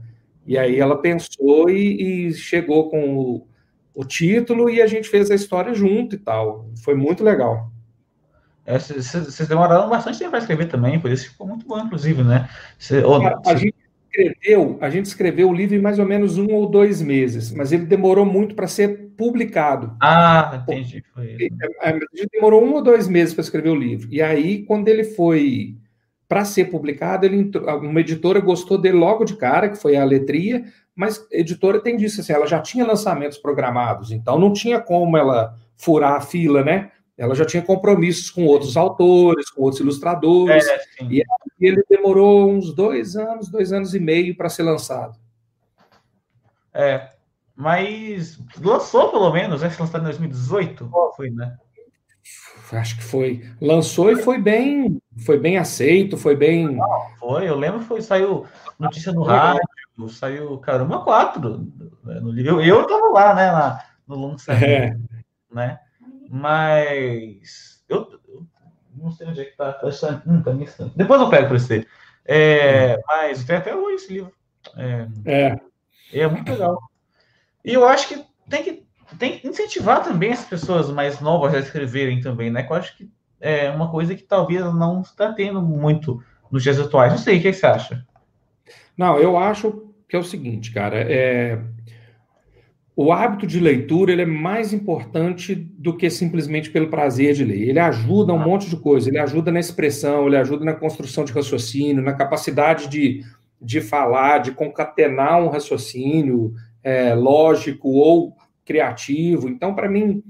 E aí ela pensou e, e chegou com o, o, título e a gente fez a história junto e tal. Foi muito legal. É, vocês demoraram bastante tempo para escrever também, por isso ficou muito bom, inclusive, né? Cê, a, a gente escreveu, a gente escreveu o livro em mais ou menos um ou dois meses, mas ele demorou muito para ser publicado. Ah, entendi. Foi. É, a gente demorou um ou dois meses para escrever o livro. E aí, quando ele foi para ser publicado, ele uma editora gostou dele logo de cara, que foi a Letria, mas a editora tem disso assim, ela já tinha lançamentos programados, então não tinha como ela furar a fila, né? Ela já tinha compromissos com outros autores, com outros ilustradores, é, e ele demorou uns dois anos, dois anos e meio para ser lançado. É, mas lançou pelo menos, né? Se lançado em 2018, foi, né? Acho que foi. Lançou e foi bem, foi bem aceito, foi bem. Não, foi, eu lembro foi saiu notícia no rádio, saiu Caramba 4 né, no Eu, eu tava lá, né, lá, no lançamento, é. né? Mas eu, não sei onde é que tá. tá hum, tá Depois eu pego para você. É, mas tem até hoje esse livro. É, é. É muito legal. E eu acho que tem que, tem que incentivar também as pessoas mais novas a escreverem também, né? Que eu acho que é uma coisa que talvez não está tendo muito nos dias atuais. Não sei, o que você acha? Não, eu acho que é o seguinte, cara. É, o hábito de leitura ele é mais importante do que simplesmente pelo prazer de ler. Ele ajuda um monte de coisa. Ele ajuda na expressão, ele ajuda na construção de raciocínio, na capacidade de, de falar, de concatenar um raciocínio é, lógico ou criativo. Então, para mim,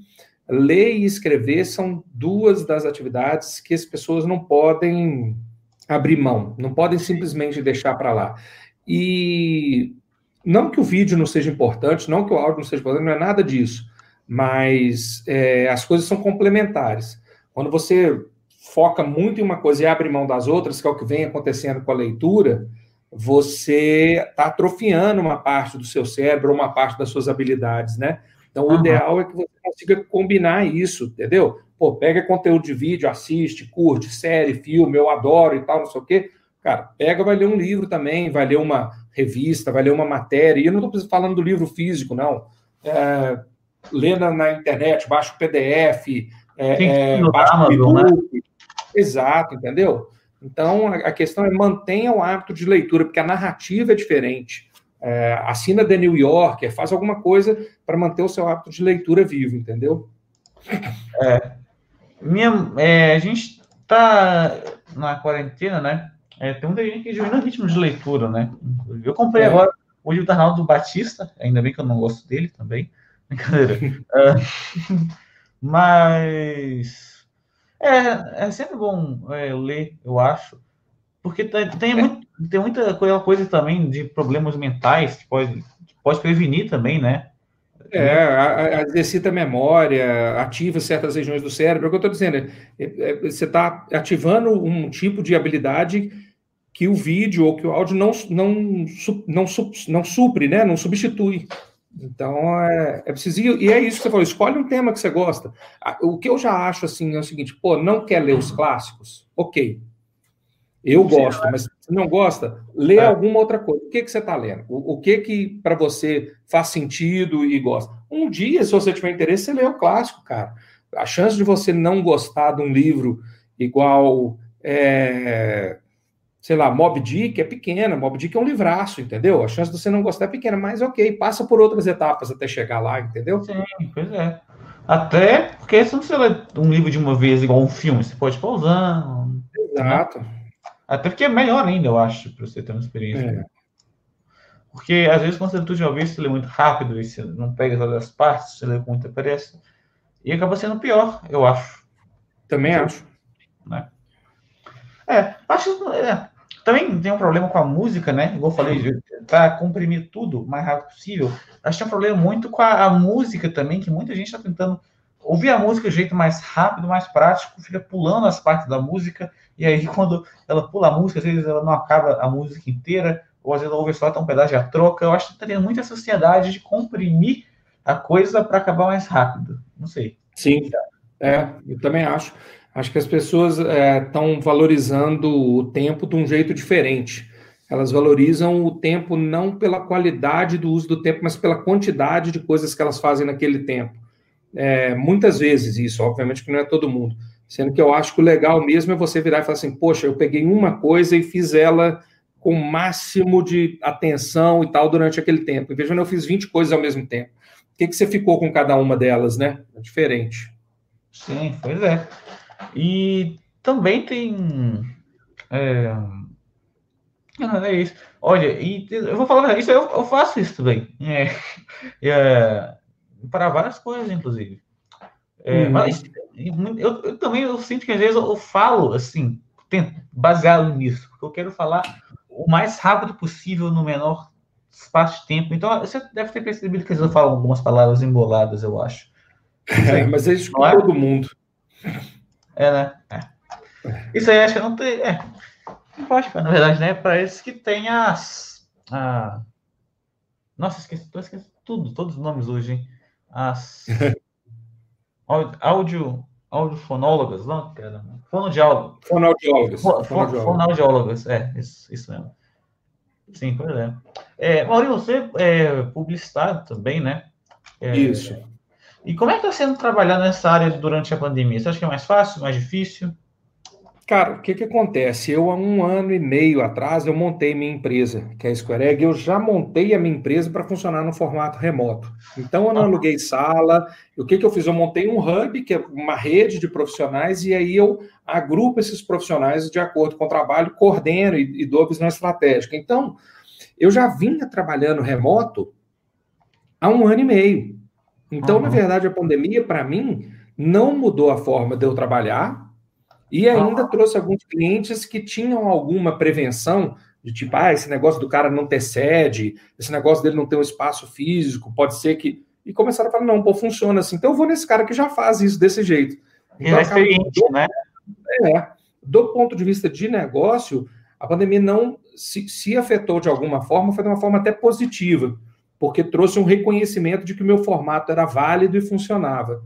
ler e escrever são duas das atividades que as pessoas não podem abrir mão, não podem simplesmente deixar para lá. E não que o vídeo não seja importante, não que o áudio não seja importante, não é nada disso, mas é, as coisas são complementares. Quando você foca muito em uma coisa e abre mão das outras, que é o que vem acontecendo com a leitura, você está atrofiando uma parte do seu cérebro, uma parte das suas habilidades, né? Então, o uhum. ideal é que você consiga combinar isso, entendeu? Pô, pega conteúdo de vídeo, assiste, curte, série, filme, eu adoro e tal, não sei o quê. Cara, pega, vai ler um livro também, vai ler uma revista, vai ler uma matéria. E eu não estou falando do livro físico, não. É, lê na, na, internet, baixa o PDF, é, é, baixa o e-book. Né? Exato, entendeu? Então, a, a questão é mantenha o hábito de leitura, porque a narrativa é diferente. É, assina The New Yorker, faz alguma coisa para manter o seu hábito de leitura vivo, entendeu? É, minha, é, a gente está na quarentena, né? É, tem muita gente que diminui o ritmo de leitura, né? Eu comprei é. agora o livro do Arnaldo Batista, ainda bem que eu não gosto dele também. Brincadeira. uh, mas é, é sempre bom é, ler, eu acho, porque tem, tem, é. muito, tem muita coisa, coisa também de problemas mentais que pode, que pode prevenir também, né? É, exercita a memória, ativa certas regiões do cérebro. É o que eu estou dizendo. É, é, você está ativando um tipo de habilidade que o vídeo ou que o áudio não, não, não, não supre, né? não substitui. Então, é, é preciso. E é isso que você falou: escolhe um tema que você gosta. O que eu já acho assim é o seguinte: pô, não quer ler os clássicos? Ok. Eu gosto, mas se não gosta, lê é. alguma outra coisa. O que, que você está lendo? O, o, que que para você faz sentido e gosta? Um dia, se você tiver interesse, você lê o clássico, cara. A chance de você não gostar de um livro igual é, sei lá, Mob Dick é pequena, Mob Dick é um livraço, entendeu? A chance de você não gostar é pequena, mas ok, passa por outras etapas até chegar lá, entendeu? Sim, pois é. Até porque se você lê um livro de uma vez igual um filme, você pode pausar. Exato. Né? Até porque é melhor ainda, eu acho, para você ter uma experiência. É. Porque às vezes quando você lê tudo de uma vez, você lê muito rápido e você não pega todas as partes, você lê com muita pressa. E acaba sendo pior, eu acho. Também acho. Né? É, acho. É, também tem um problema com a música, né? Igual eu falei, para comprimir tudo o mais rápido possível. Acho que tem um problema muito com a, a música também, que muita gente está tentando ouvir a música de jeito mais rápido, mais prático, fica pulando as partes da música, e aí quando ela pula a música, às vezes ela não acaba a música inteira, ou às vezes ela ouve só até um pedaço de a troca. Eu acho que está tendo muita sociedade de comprimir a coisa para acabar mais rápido. Não sei. Sim, é, eu também acho. Acho que as pessoas estão é, valorizando o tempo de um jeito diferente. Elas valorizam o tempo não pela qualidade do uso do tempo, mas pela quantidade de coisas que elas fazem naquele tempo. É, muitas vezes isso, obviamente que não é todo mundo. Sendo que eu acho que o legal mesmo é você virar e falar assim: poxa, eu peguei uma coisa e fiz ela com o máximo de atenção e tal durante aquele tempo. Em vez de eu fiz 20 coisas ao mesmo tempo. O que, que você ficou com cada uma delas, né? É diferente. Sim, pois é. E também tem. É, é isso. Olha, e eu vou falar isso, eu, eu faço isso também. É, é, para várias coisas, inclusive. É, uhum. Mas eu, eu, também eu sinto que às vezes eu, falo assim, baseado nisso, porque eu quero falar o mais rápido possível no menor espaço de tempo. Então, você deve ter percebido que eu falo algumas palavras emboladas, eu acho. É, mas é isso com todo mundo. É, né? É. Isso aí acho que não tem. É. Não pode, na verdade, né? Para esses que tem as. A... Nossa, esqueci, esqueci tudo, todos os nomes hoje, hein? As. áudio. Audiofonólogas, não? Fonodiólogo. Fonoaudiólogas. Fonoaudiólogas, é, isso, isso mesmo. Sim, por exemplo. É, Maurício, você é publicitário também, né? É, isso. E como é que está sendo trabalhar nessa área durante a pandemia? Você acha que é mais fácil, mais difícil? Cara, o que que acontece? Eu, há um ano e meio atrás, eu montei minha empresa, que é a Square Egg. Eu já montei a minha empresa para funcionar no formato remoto. Então, eu não aluguei sala. O que que eu fiz? Eu montei um hub, que é uma rede de profissionais, e aí eu agrupo esses profissionais de acordo com o trabalho, coordeno e, e dou visão estratégica. Então, eu já vinha trabalhando remoto há um ano e meio. Então, uhum. na verdade, a pandemia, para mim, não mudou a forma de eu trabalhar, e ainda ah. trouxe alguns clientes que tinham alguma prevenção, de tipo, ah, esse negócio do cara não ter sede, esse negócio dele não ter um espaço físico, pode ser que. E começaram a falar, não, pô, funciona assim. Então eu vou nesse cara que já faz isso desse jeito. Então, é experiente, do, né? É. Do ponto de vista de negócio, a pandemia não se, se afetou de alguma forma, foi de uma forma até positiva, porque trouxe um reconhecimento de que o meu formato era válido e funcionava.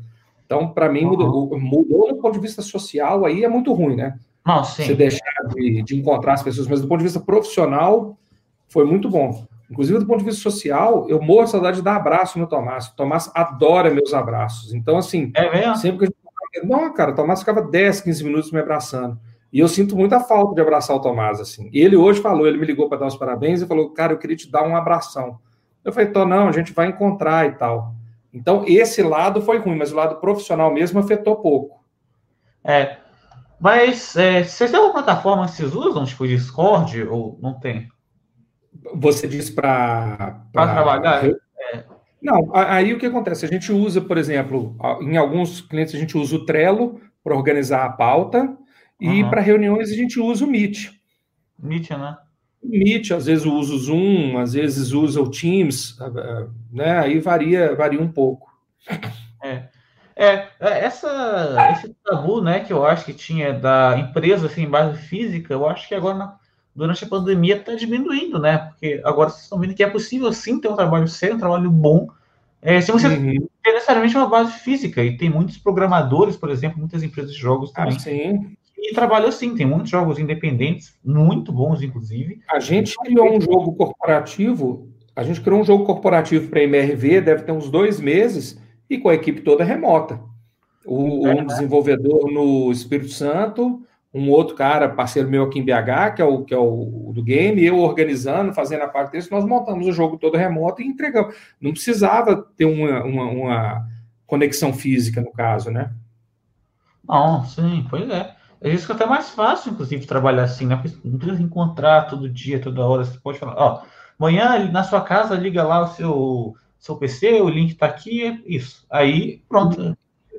Então, para mim, mudou, uhum. mudou do ponto de vista social, aí é muito ruim, né? Não, sim. Você deixar de, de, encontrar as pessoas, mas do ponto de vista profissional, foi muito bom. Inclusive, do ponto de vista social, eu morro de saudade de dar abraço no Tomás. O Tomás adora meus abraços. Então, assim, é sempre que a gente. Não, cara, o Tomás ficava 10, 15 minutos me abraçando. E eu sinto muita falta de abraçar o Tomás, assim. E ele hoje falou, ele me ligou para dar os parabéns e falou, cara, eu queria te dar um abração. Eu falei, Tô, não, a gente vai encontrar e tal. Então, esse lado foi ruim, mas o lado profissional mesmo afetou pouco. É. Mas é, vocês têm alguma plataforma que vocês usam, tipo Discord, ou não tem? Você diz para. Para trabalhar? É. Não, aí o que acontece? A gente usa, por exemplo, em alguns clientes a gente usa o Trello para organizar a pauta, e uhum. para reuniões a gente usa o Meet. Meet, né? Meet, às vezes usa o Zoom, às vezes usa o Teams, né? Aí varia, varia um pouco. É. É, é, essa, esse tabu, né, que eu acho que tinha da empresa assim, em base física, eu acho que agora, durante a pandemia, está diminuindo, né? Porque agora vocês estão vendo que é possível sim ter um trabalho sério, um trabalho bom, é, se você uhum. tem necessariamente uma base física, e tem muitos programadores, por exemplo, muitas empresas de jogos também. Ah, sim. E trabalhou assim, tem muitos jogos independentes, muito bons, inclusive. A gente criou um jogo corporativo, a gente criou um jogo corporativo para a MRV, deve ter uns dois meses, e com a equipe toda remota. O, um né? desenvolvedor no Espírito Santo, um outro cara, parceiro meu aqui em BH, que é o, que é o do game, eu organizando, fazendo a parte disso, nós montamos o jogo todo remoto e entregamos. Não precisava ter uma, uma, uma conexão física, no caso, né? Não, sim, pois é. É isso que é até mais fácil, inclusive, trabalhar assim, né? Porque não precisa encontrar todo dia, toda hora. Você pode falar, ó, amanhã na sua casa liga lá o seu, seu PC, o link tá aqui, é isso. Aí, pronto.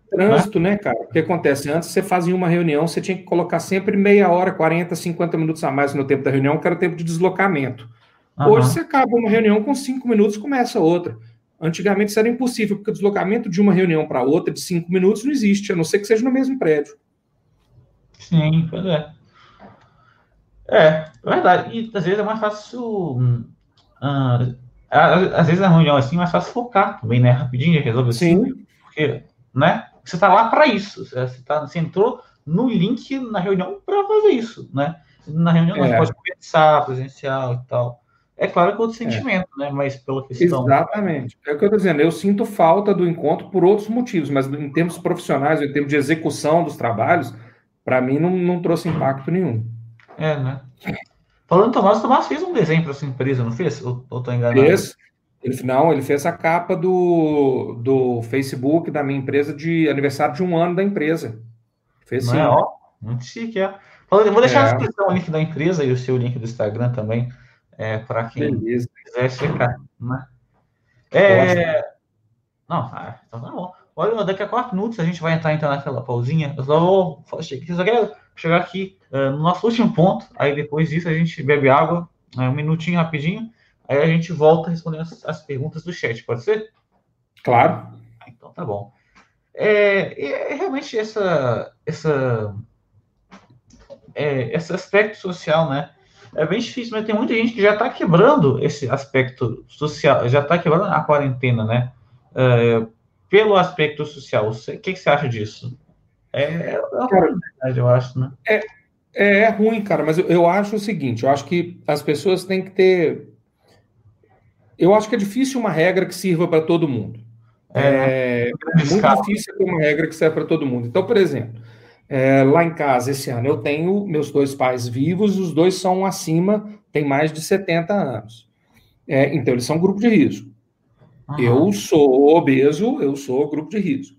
Trânsito, né? né, cara? O que acontece? Antes você fazia uma reunião, você tinha que colocar sempre meia hora, 40, 50 minutos a mais no tempo da reunião, que era o tempo de deslocamento. Uhum. Hoje você acaba uma reunião com cinco minutos, começa outra. Antigamente isso era impossível, porque o deslocamento de uma reunião para outra de cinco minutos não existe, a não ser que seja no mesmo prédio. Sim, pois é. É, é verdade. E às vezes é mais fácil. Uh, às vezes na reunião assim é mais fácil focar também, né? Rapidinho, resolve Sim. assim. Porque, né? Você tá lá para isso. Você, tá, você entrou no link na reunião para fazer isso, né? Na reunião é. pode conversar, presencial e tal. É claro que é outro é. sentimento, é. né? Mas pela questão. Exatamente. É o que eu estou dizendo. Eu sinto falta do encontro por outros motivos, mas em termos profissionais, em termos de execução dos trabalhos, para mim não, não trouxe impacto nenhum. É, né? Falando do Tomás, o Tomás fez um desenho para sua empresa, não fez? Ou, ou tô enganado? Fez. Ele, não, ele fez a capa do, do Facebook da minha empresa de aniversário de um ano da empresa. Fez sim. É, ó, muito chique, é. Eu vou deixar é. na descrição o link da empresa e o seu link do Instagram também, é, para quem Beleza. quiser checar. Né? É... Não, ah, então tá bom. Olha, daqui a quatro minutos a gente vai entrar então naquela pausinha. Eu só vou só quero chegar aqui uh, no nosso último ponto. Aí depois disso a gente bebe água, uh, um minutinho rapidinho. Aí a gente volta respondendo as, as perguntas do chat, pode ser? Claro. Ah, então tá bom. É, é realmente essa, essa, é, esse aspecto social, né? É bem difícil, mas tem muita gente que já está quebrando esse aspecto social, já está quebrando a quarentena, né? Uh, pelo aspecto social. O que, que você acha disso? É, é cara, eu acho, né? É, é, é ruim, cara, mas eu, eu acho o seguinte: eu acho que as pessoas têm que ter. Eu acho que é difícil uma regra que sirva para todo mundo. É, é muito difícil ter uma regra que serve para todo mundo. Então, por exemplo, é, lá em casa, esse ano, eu tenho meus dois pais vivos, os dois são acima, têm mais de 70 anos. É, então, eles são grupo de risco. Uhum. Eu sou obeso, eu sou grupo de risco.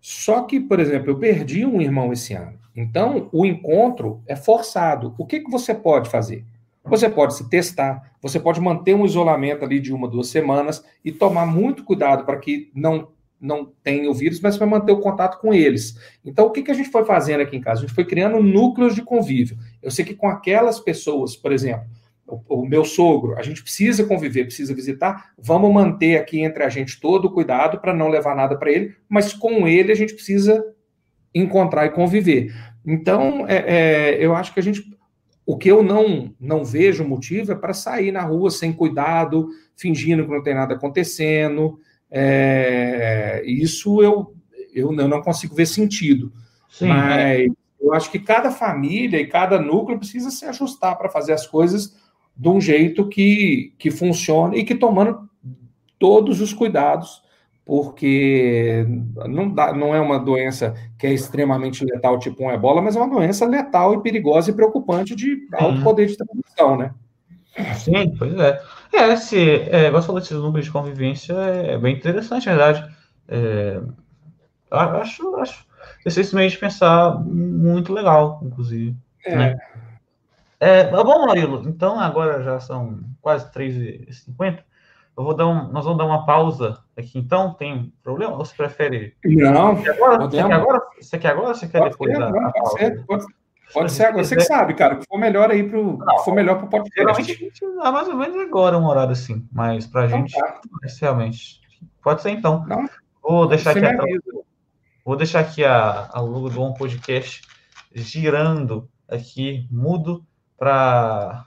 Só que, por exemplo, eu perdi um irmão esse ano. Então, o encontro é forçado. O que, que você pode fazer? Você pode se testar, você pode manter um isolamento ali de uma, duas semanas e tomar muito cuidado para que não não tenha o vírus, mas vai manter o contato com eles. Então, o que, que a gente foi fazendo aqui em casa? A gente foi criando núcleos de convívio. Eu sei que com aquelas pessoas, por exemplo, o, o meu sogro, a gente precisa conviver, precisa visitar, vamos manter aqui entre a gente todo o cuidado para não levar nada para ele, mas com ele a gente precisa encontrar e conviver. Então, é, é, eu acho que a gente o que eu não, não vejo motivo é para sair na rua sem cuidado, fingindo que não tem nada acontecendo. É, isso eu, eu, não consigo ver sentido. Sim, Mas eu acho que cada família e cada núcleo precisa se ajustar para fazer as coisas de um jeito que, que funcione e que tomando todos os cuidados porque não, dá, não é uma doença que é extremamente letal, tipo um ebola, mas é uma doença letal e perigosa e preocupante de alto uhum. poder de transmissão, né? Sim, pois é. É, se, é, você falou desses números de convivência, é bem interessante, na verdade. É, acho, acho esse meio de pensar muito legal, inclusive. É. Né? É, bom, Murilo, então agora já são quase 3h50. Eu vou dar um, nós vamos dar uma pausa aqui, então. Tem problema? Ou você prefere? Não. Você quer agora? Você quer agora? Você quer agora ou você quer pode depois? Ser, da, não, pode ser, pode, pode ser agora. Você que sabe, cara. Que for melhor aí pro. Não, for melhor pro podcast. Geralmente a gente dá mais ou menos agora um horário assim, mas pra então, gente, tá. realmente. Pode ser então. Não, vou deixar aqui a, Vou deixar aqui a, a logo do One Podcast girando aqui, mudo, para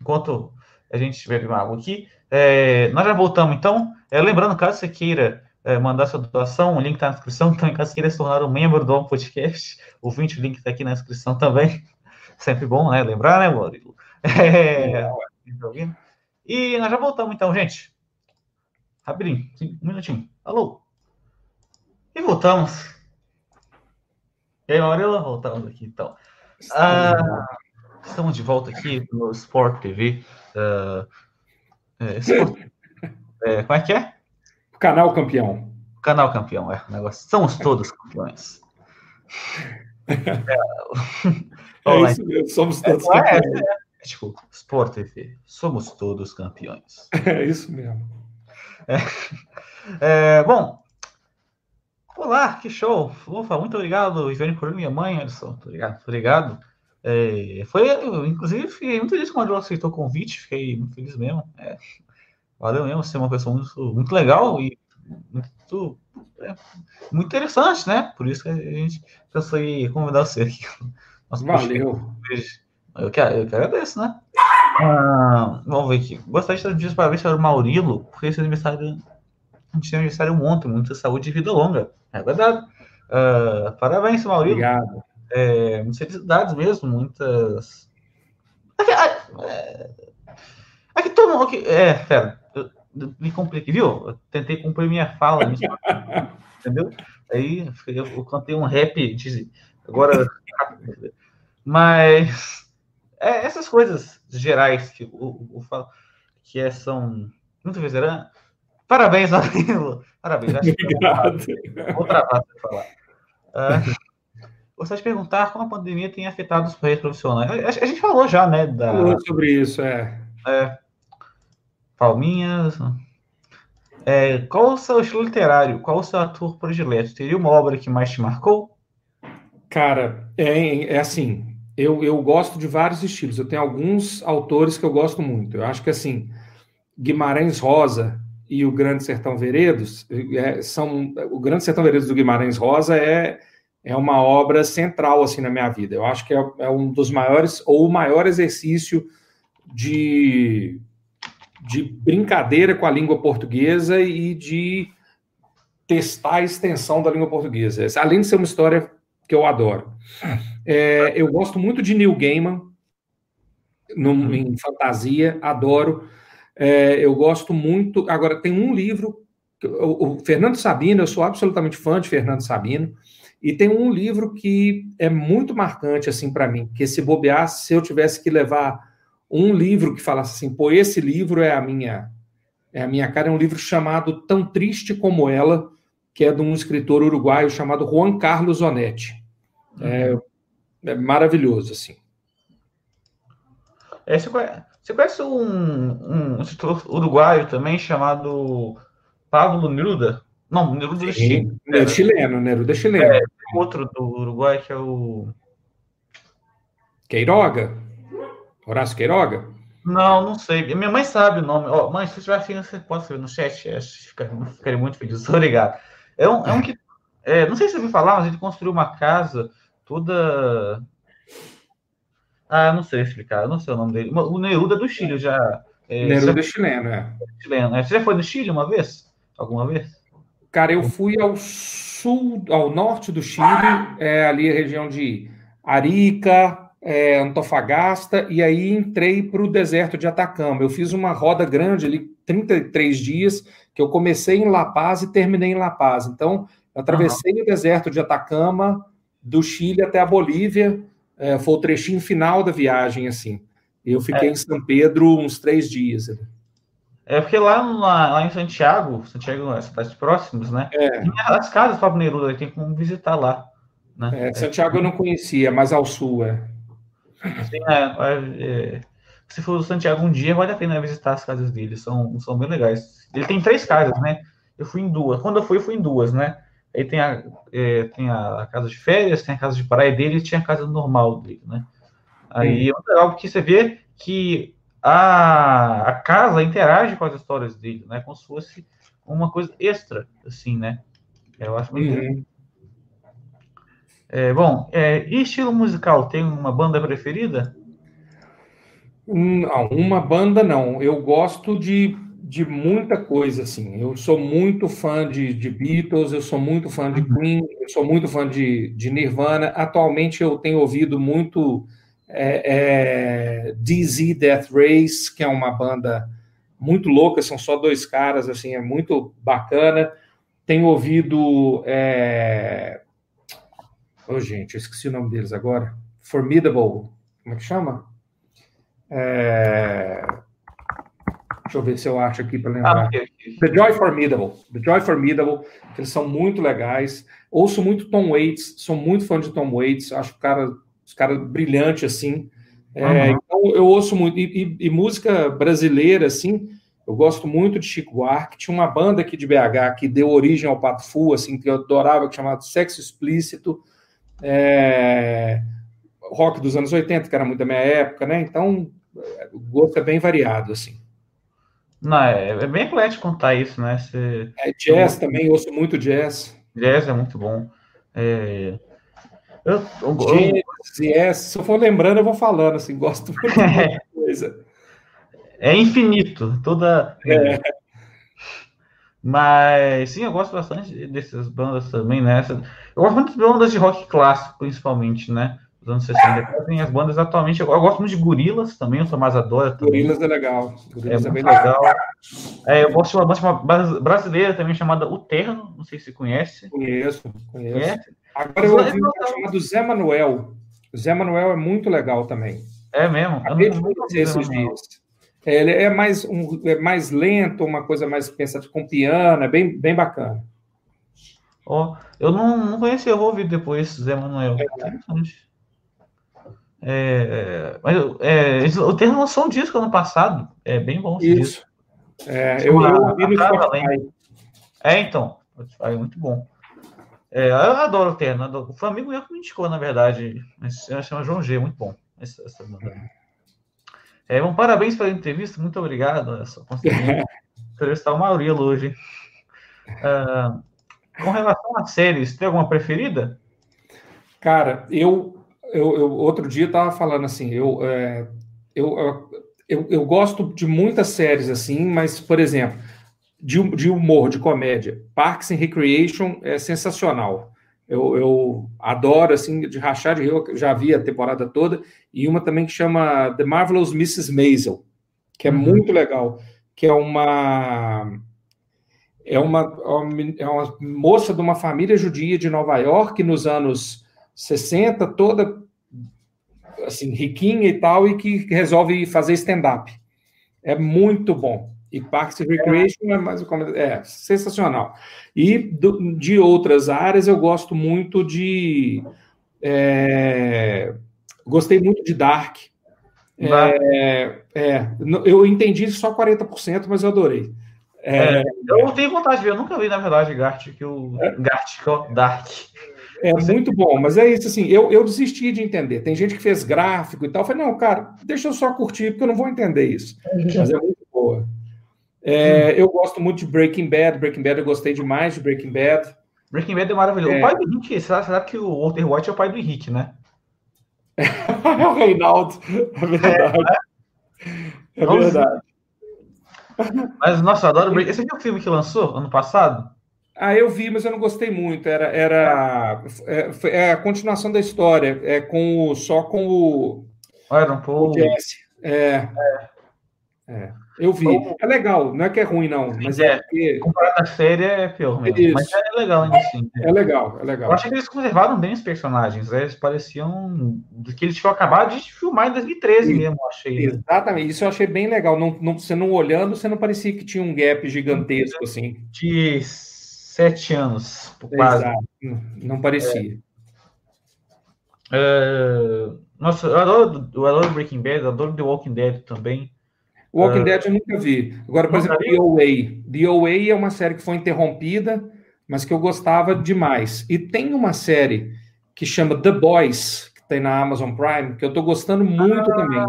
enquanto a gente bebe uma água aqui. É, nós já voltamos, então. É, lembrando, caso você queira é, mandar sua doação, o link está na descrição. Então, caso você queira se tornar um membro do Podcast, o 20, o link está aqui na descrição também. Sempre bom, né? Lembrar, né, Murilo? É, tá e nós já voltamos, então, gente. Rapidinho, um minutinho. Alô? E voltamos. E aí, Maurílio? Voltamos aqui, então. Ah, estamos de volta aqui no Sport TV. Uh, ah, é, é, como é que é? Canal campeão. Canal campeão, é. Negócio. Somos todos campeões. É, é isso mesmo, somos todos é, campeões. É, é, tipo, Sport TV, somos todos campeões. É isso mesmo. É, bom, olá, que show. Ufa, muito obrigado, Ivane, por minha mãe, Alisson. Obrigado, obrigado. É, foi, inclusive, fiquei muito feliz quando ela aceitou o convite, fiquei muito feliz mesmo. É, valeu mesmo, ser uma pessoa muito, muito legal e muito, é, muito interessante, né? Por isso que a gente pensou em convidar você aqui. Nossa, valeu. eu, que, eu que agradeço, né? Ah, vamos ver aqui. Gostaria de dias parabéns para o Maurilo, porque esse aniversário, a gente tem aniversário ontem, muita saúde e vida longa. É verdade. Uh, parabéns, Maurilo. Obrigado é, muitas felicidades mesmo, muitas. Aqui, é, aqui todo mundo. É, pera, eu, eu me compliquei, viu? Eu tentei cumprir minha fala, entendeu? Aí eu, eu cantei um rap, de, agora. Mas. É, essas coisas gerais que o, falo que é, são muito vezes Parabéns, Danilo. Parabéns. Acho Obrigado. Que vou travar para falar. Uh, Gostaria de perguntar como a pandemia tem afetado os projetos profissionais. A, a, gente falou já, né? Da, falou sobre isso, é. é Palminhas. É, qual o seu estilo literário? Qual o seu ator predileto? Teria uma obra que mais te marcou? Cara, é, é assim. Eu, eu gosto de vários estilos. Eu tenho alguns autores que eu gosto muito. Eu acho que assim, Guimarães Rosa e o Grande Sertão Veredos é, são. O Grande Sertão Veredos do Guimarães Rosa é é uma obra central assim na minha vida. Eu acho que é, é um dos maiores ou o maior exercício de, de brincadeira com a língua portuguesa e de testar a extensão da língua portuguesa. Além de ser uma história que eu adoro. É, eu gosto muito de Neil Gaiman, no, uhum. em fantasia, adoro. É, eu gosto muito. Agora, tem um livro, o, o, Fernando Sabino, eu sou absolutamente fã de Fernando Sabino, e tem um livro que é muito marcante assim para mim, que se bobear, se eu tivesse que levar um livro que falasse assim, pô, esse livro é a minha é a minha cara, é um livro chamado Tão Triste Como Ela, que é de um escritor uruguaio chamado Juan Carlos Onetti. É, é maravilhoso, assim. É, você, conhece, você conhece um, um escritor uruguaio também chamado Pablo Neruda? Não, Neruda é Chile. É chileno, Neruda é chileno. É, outro do Uruguai que é o. Queiroga? Horácio Queiroga? Não, não sei. Minha mãe sabe o nome. Oh, mãe, se você tiver afim, você pode escrever no chat. É, ficaria muito feliz. Obrigado. É um, é um que. É, não sei se você ouviu falar, mas ele construiu uma casa toda. Ah, não sei explicar, não sei o nome dele. O Neruda do Chile já. É, Neruda chileno, é. Chileno, é. Você já foi no Chile uma vez? Alguma vez? Cara, eu fui ao sul, ao norte do Chile, é, ali a região de Arica, é, Antofagasta, e aí entrei para o deserto de Atacama. Eu fiz uma roda grande ali, 33 dias, que eu comecei em La Paz e terminei em La Paz. Então, eu atravessei uhum. o deserto de Atacama, do Chile até a Bolívia, é, foi o trechinho final da viagem, assim. Eu fiquei é. em São Pedro uns três dias. É porque lá, lá, lá em Santiago, Santiago é cidades próximas, né? É. As casas do Pablo Neruda, tem como visitar lá. Né? É, Santiago eu não conhecia, mas ao sul é. Sim, é, é, se for Santiago um dia, vale a pena visitar as casas dele, são, são bem legais. Ele tem três casas, né? Eu fui em duas. Quando eu fui, eu fui em duas, né? Aí tem a, é, tem a casa de férias, tem a casa de praia dele e tinha a casa normal dele, né? Aí hum. é algo que você vê que a, a casa interage com as histórias dele, né? Como se fosse uma coisa extra, assim, né? Eu acho muito uhum. é, bom, é, e estilo musical? Tem uma banda preferida? Não, uma banda não. Eu gosto de, de muita coisa, assim. Eu sou muito fã de, de Beatles, eu sou muito fã de uhum. Queen, eu sou muito fã de, de Nirvana. Atualmente eu tenho ouvido muito é, é DZ Death Race, que é uma banda muito louca, são só dois caras, assim, é muito bacana. Tenho ouvido. É... Oh, gente, eu esqueci o nome deles agora. Formidable. Como é que chama? É... Deixa eu ver se eu acho aqui para lembrar. Ah, okay. The Joy Formidable. The Joy Formidable, eles são muito legais. Ouço muito Tom Waits, sou muito fã de Tom Waits, acho o cara os caras brilhantes assim. É, uhum. Então eu ouço muito. E, e, e, música brasileira, assim, eu gosto muito de Chico Buarque. Tinha uma banda aqui de BH que deu origem ao Pato Fu, assim, que eu adorava, que chamava Sexo Explícito. É, rock dos anos 80, que era muito da minha época, né? Então, o gosto é bem variado, assim. Não, é, é bem eclético contar isso, né? Você... É, jazz também, ouço muito jazz. Jazz é muito bom. É... Eu, eu, é, se eu for lembrando, eu vou falando, assim, gosto muito de é. coisa. É infinito, toda. É. Mas sim, eu gosto bastante dessas bandas também, né? Eu gosto muito de bandas de rock clássico, principalmente, né? Dos anos 60. Tem as bandas atualmente. Eu, gosto muito de Gorilas também, eu sou mais adoro. Gorilas é legal. Gorilas é, é bem legal. legal. É, eu gosto de uma banda brasileira também chamada O Terno, não sei se você conhece. Conheço, conheço. Agora eu ouvi um chamado Zé Manuel. O Zé Manuel é muito legal também. É mesmo? Acabei de conhecer esses dias. Ele é mais, um, é mais lento, uma coisa mais pensada com piano, é bem, bem bacana. Oh, eu não, não conheci, eu vou ouvir depois Zé Manuel. É. É, mas é, o termo lançou um disco ano passado. É bem bom esse Isso. Disco. É, eu, eu ouvi no Spotify. É, então. Spotify é muito bom. É, eu adoro o Terno. Adoro. Foi um amigo meu que me indicou, na verdade. Chama João G, muito bom. Essa, essa é, bom, parabéns pela entrevista, muito obrigado. Só consegui entrevistar o Maurilo hoje. Uh, com relação às séries, tem alguma preferida? Cara, eu, eu, eu outro dia estava falando assim, eu, é, eu, eu, eu, gosto de muitas séries assim, mas, por exemplo, de, de humor, de comédia. Parks and Recreation é sensacional. Eu, eu, adoro, assim, de rachar de rio, já vi a temporada toda, e uma também que chama The Marvelous Mrs. Maisel, que é uhum. muito legal, que é uma é uma, é uma moça de uma família judia de Nova York nos anos 60, toda assim, riquinha e tal, e que resolve fazer stand-up. É muito bom. E Parks and Recreation é mais é sensacional. E do, de outras áreas eu gosto muito de é, gostei muito de Dark. É, é, eu entendi só 40%, mas eu adorei. É, eu tenho vontade de ver, eu nunca vi, na verdade, Gart, que o Gart, que Dark. É muito bom, mas é isso assim, eu, eu desisti de entender. Tem gente que fez gráfico e tal. Eu falei, não, cara, deixa eu só curtir, porque eu não vou entender isso. Mas é muito boa. É, hum. Eu gosto muito de Breaking Bad. Breaking Bad eu gostei demais de Breaking Bad. Breaking Bad é maravilhoso. É. O pai do Henrique, será, será que o Walter White é o pai do Henrique, né? é o Reinaldo, é verdade. É, é verdade. Mas, nossa, adoro Breaking Esse aqui é o filme que lançou ano passado? Ah, eu vi, mas eu não gostei muito. Era, era é, é a continuação da história, é com o, só com o. Era um pouco. É, é. É. Eu vi. É legal, não é que é ruim, não. Mas é, é porque... Comparado à série é pior mesmo. Mas é legal ainda assim. É legal, é legal. Eu achei que eles conservaram bem os personagens. Né? Eles pareciam do que eles tinham acabado de filmar em 2013 Sim. mesmo, achei. Né? Exatamente, isso eu achei bem legal. Não, não, você não olhando, você não parecia que tinha um gap gigantesco assim. De sete anos, quase. Exato. Não parecia. É. É... Nossa, eu adoro, eu adoro Breaking Bad, adoro The Walking Dead também. Walking uh, Dead eu nunca vi. Agora, por exemplo, The OA. The OA é uma série que foi interrompida, mas que eu gostava demais. E tem uma série que chama The Boys, que tem na Amazon Prime, que eu tô gostando muito ah, também.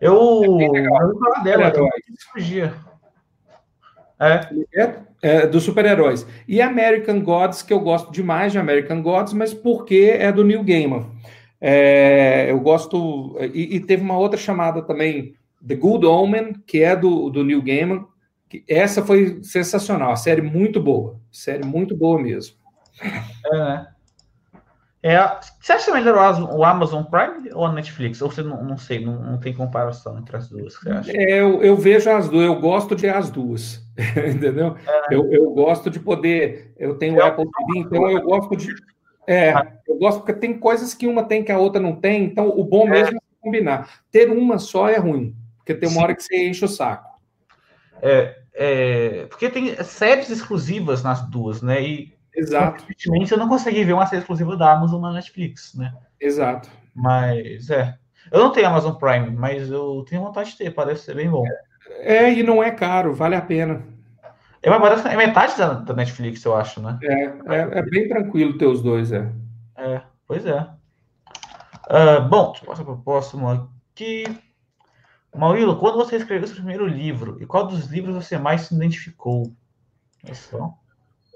Eu, é eu falar dela, fugia. É. é, é dos super-heróis. E American Gods, que eu gosto demais de American Gods, mas porque é do Neil Gaiman. É, eu gosto. E, e, teve uma outra chamada também, The Good Omen, que é do, do Neil Gaiman. Que essa foi sensacional, a série muito boa. Série muito boa mesmo. É. é você acha melhor o Amazon Prime ou a Netflix? Ou você não, não sei, não, não tem comparação entre as duas? É, eu, eu, vejo as duas, eu gosto de as duas. entendeu? É. Eu, eu gosto de poder. Eu tenho o Apple TV, então eu gosto de. É, eu gosto porque tem coisas que uma tem que a outra não tem, então o bom é. mesmo é combinar. Ter uma só é ruim. Porque tem uma Sim. hora que você enche o saco. É, é, porque tem séries exclusivas nas duas, né? E Exato. eu não consegui ver uma série exclusiva da Amazon na Netflix, né? Exato. Mas é. Eu não tenho Amazon Prime, mas eu tenho vontade de ter, parece ser bem bom. É, e não é caro, vale a pena. É, mas é metade da, da, Netflix, eu acho, né? É, é, é, bem tranquilo ter os dois, é. É, pois é. Uh, bom, deixa eu passar para o próximo aqui. Maurílio, quando você escreveu seu primeiro livro, e qual dos livros você mais se identificou? Só.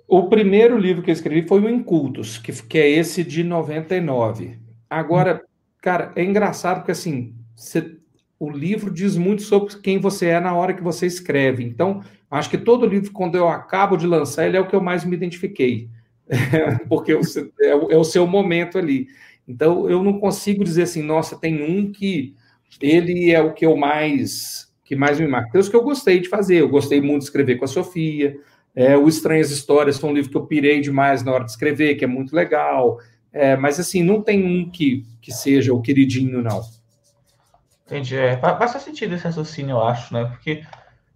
O primeiro livro que eu escrevi foi o Incultos, que, que é esse de 99. Agora, cara, é engraçado porque assim, você, o livro diz muito sobre quem você é na hora que você escreve. Então, acho que todo livro, quando eu acabo de lançar, ele é o que eu mais me identifiquei. porque é, é o seu momento ali. Então, eu não consigo dizer assim, nossa, tem um que ele é o que eu mais que mais me marca. Tem os que eu gostei de fazer. Eu gostei muito de escrever com a Sofia. É, o Estranhas Histórias foi um livro que eu pirei demais na hora de escrever, que é muito legal. É, mas assim, não tem um que, que seja o queridinho, não. Entendi. É, faz sentido esse raciocínio, eu acho, né? Porque,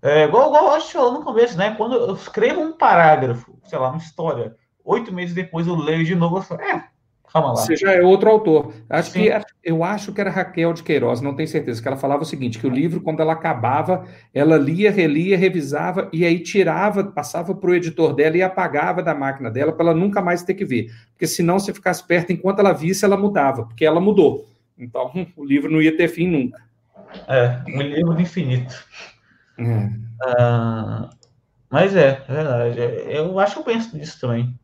é, igual, igual eu falou no começo, né? Quando eu escrevo um parágrafo, sei lá, uma história, oito meses depois eu leio de novo, eu falo, é, Calma lá. Você já é outro autor. Acho que, eu acho que era Raquel de Queiroz, não tenho certeza, que ela falava o seguinte: que o livro, quando ela acabava, ela lia, relia, revisava e aí tirava, passava para o editor dela e apagava da máquina dela para ela nunca mais ter que ver. Porque senão, se ficasse perto, enquanto ela visse, ela mudava, porque ela mudou. Então, o livro não ia ter fim nunca. É, um livro infinito. É. Uh, mas é, é verdade. Eu acho que eu penso nisso também.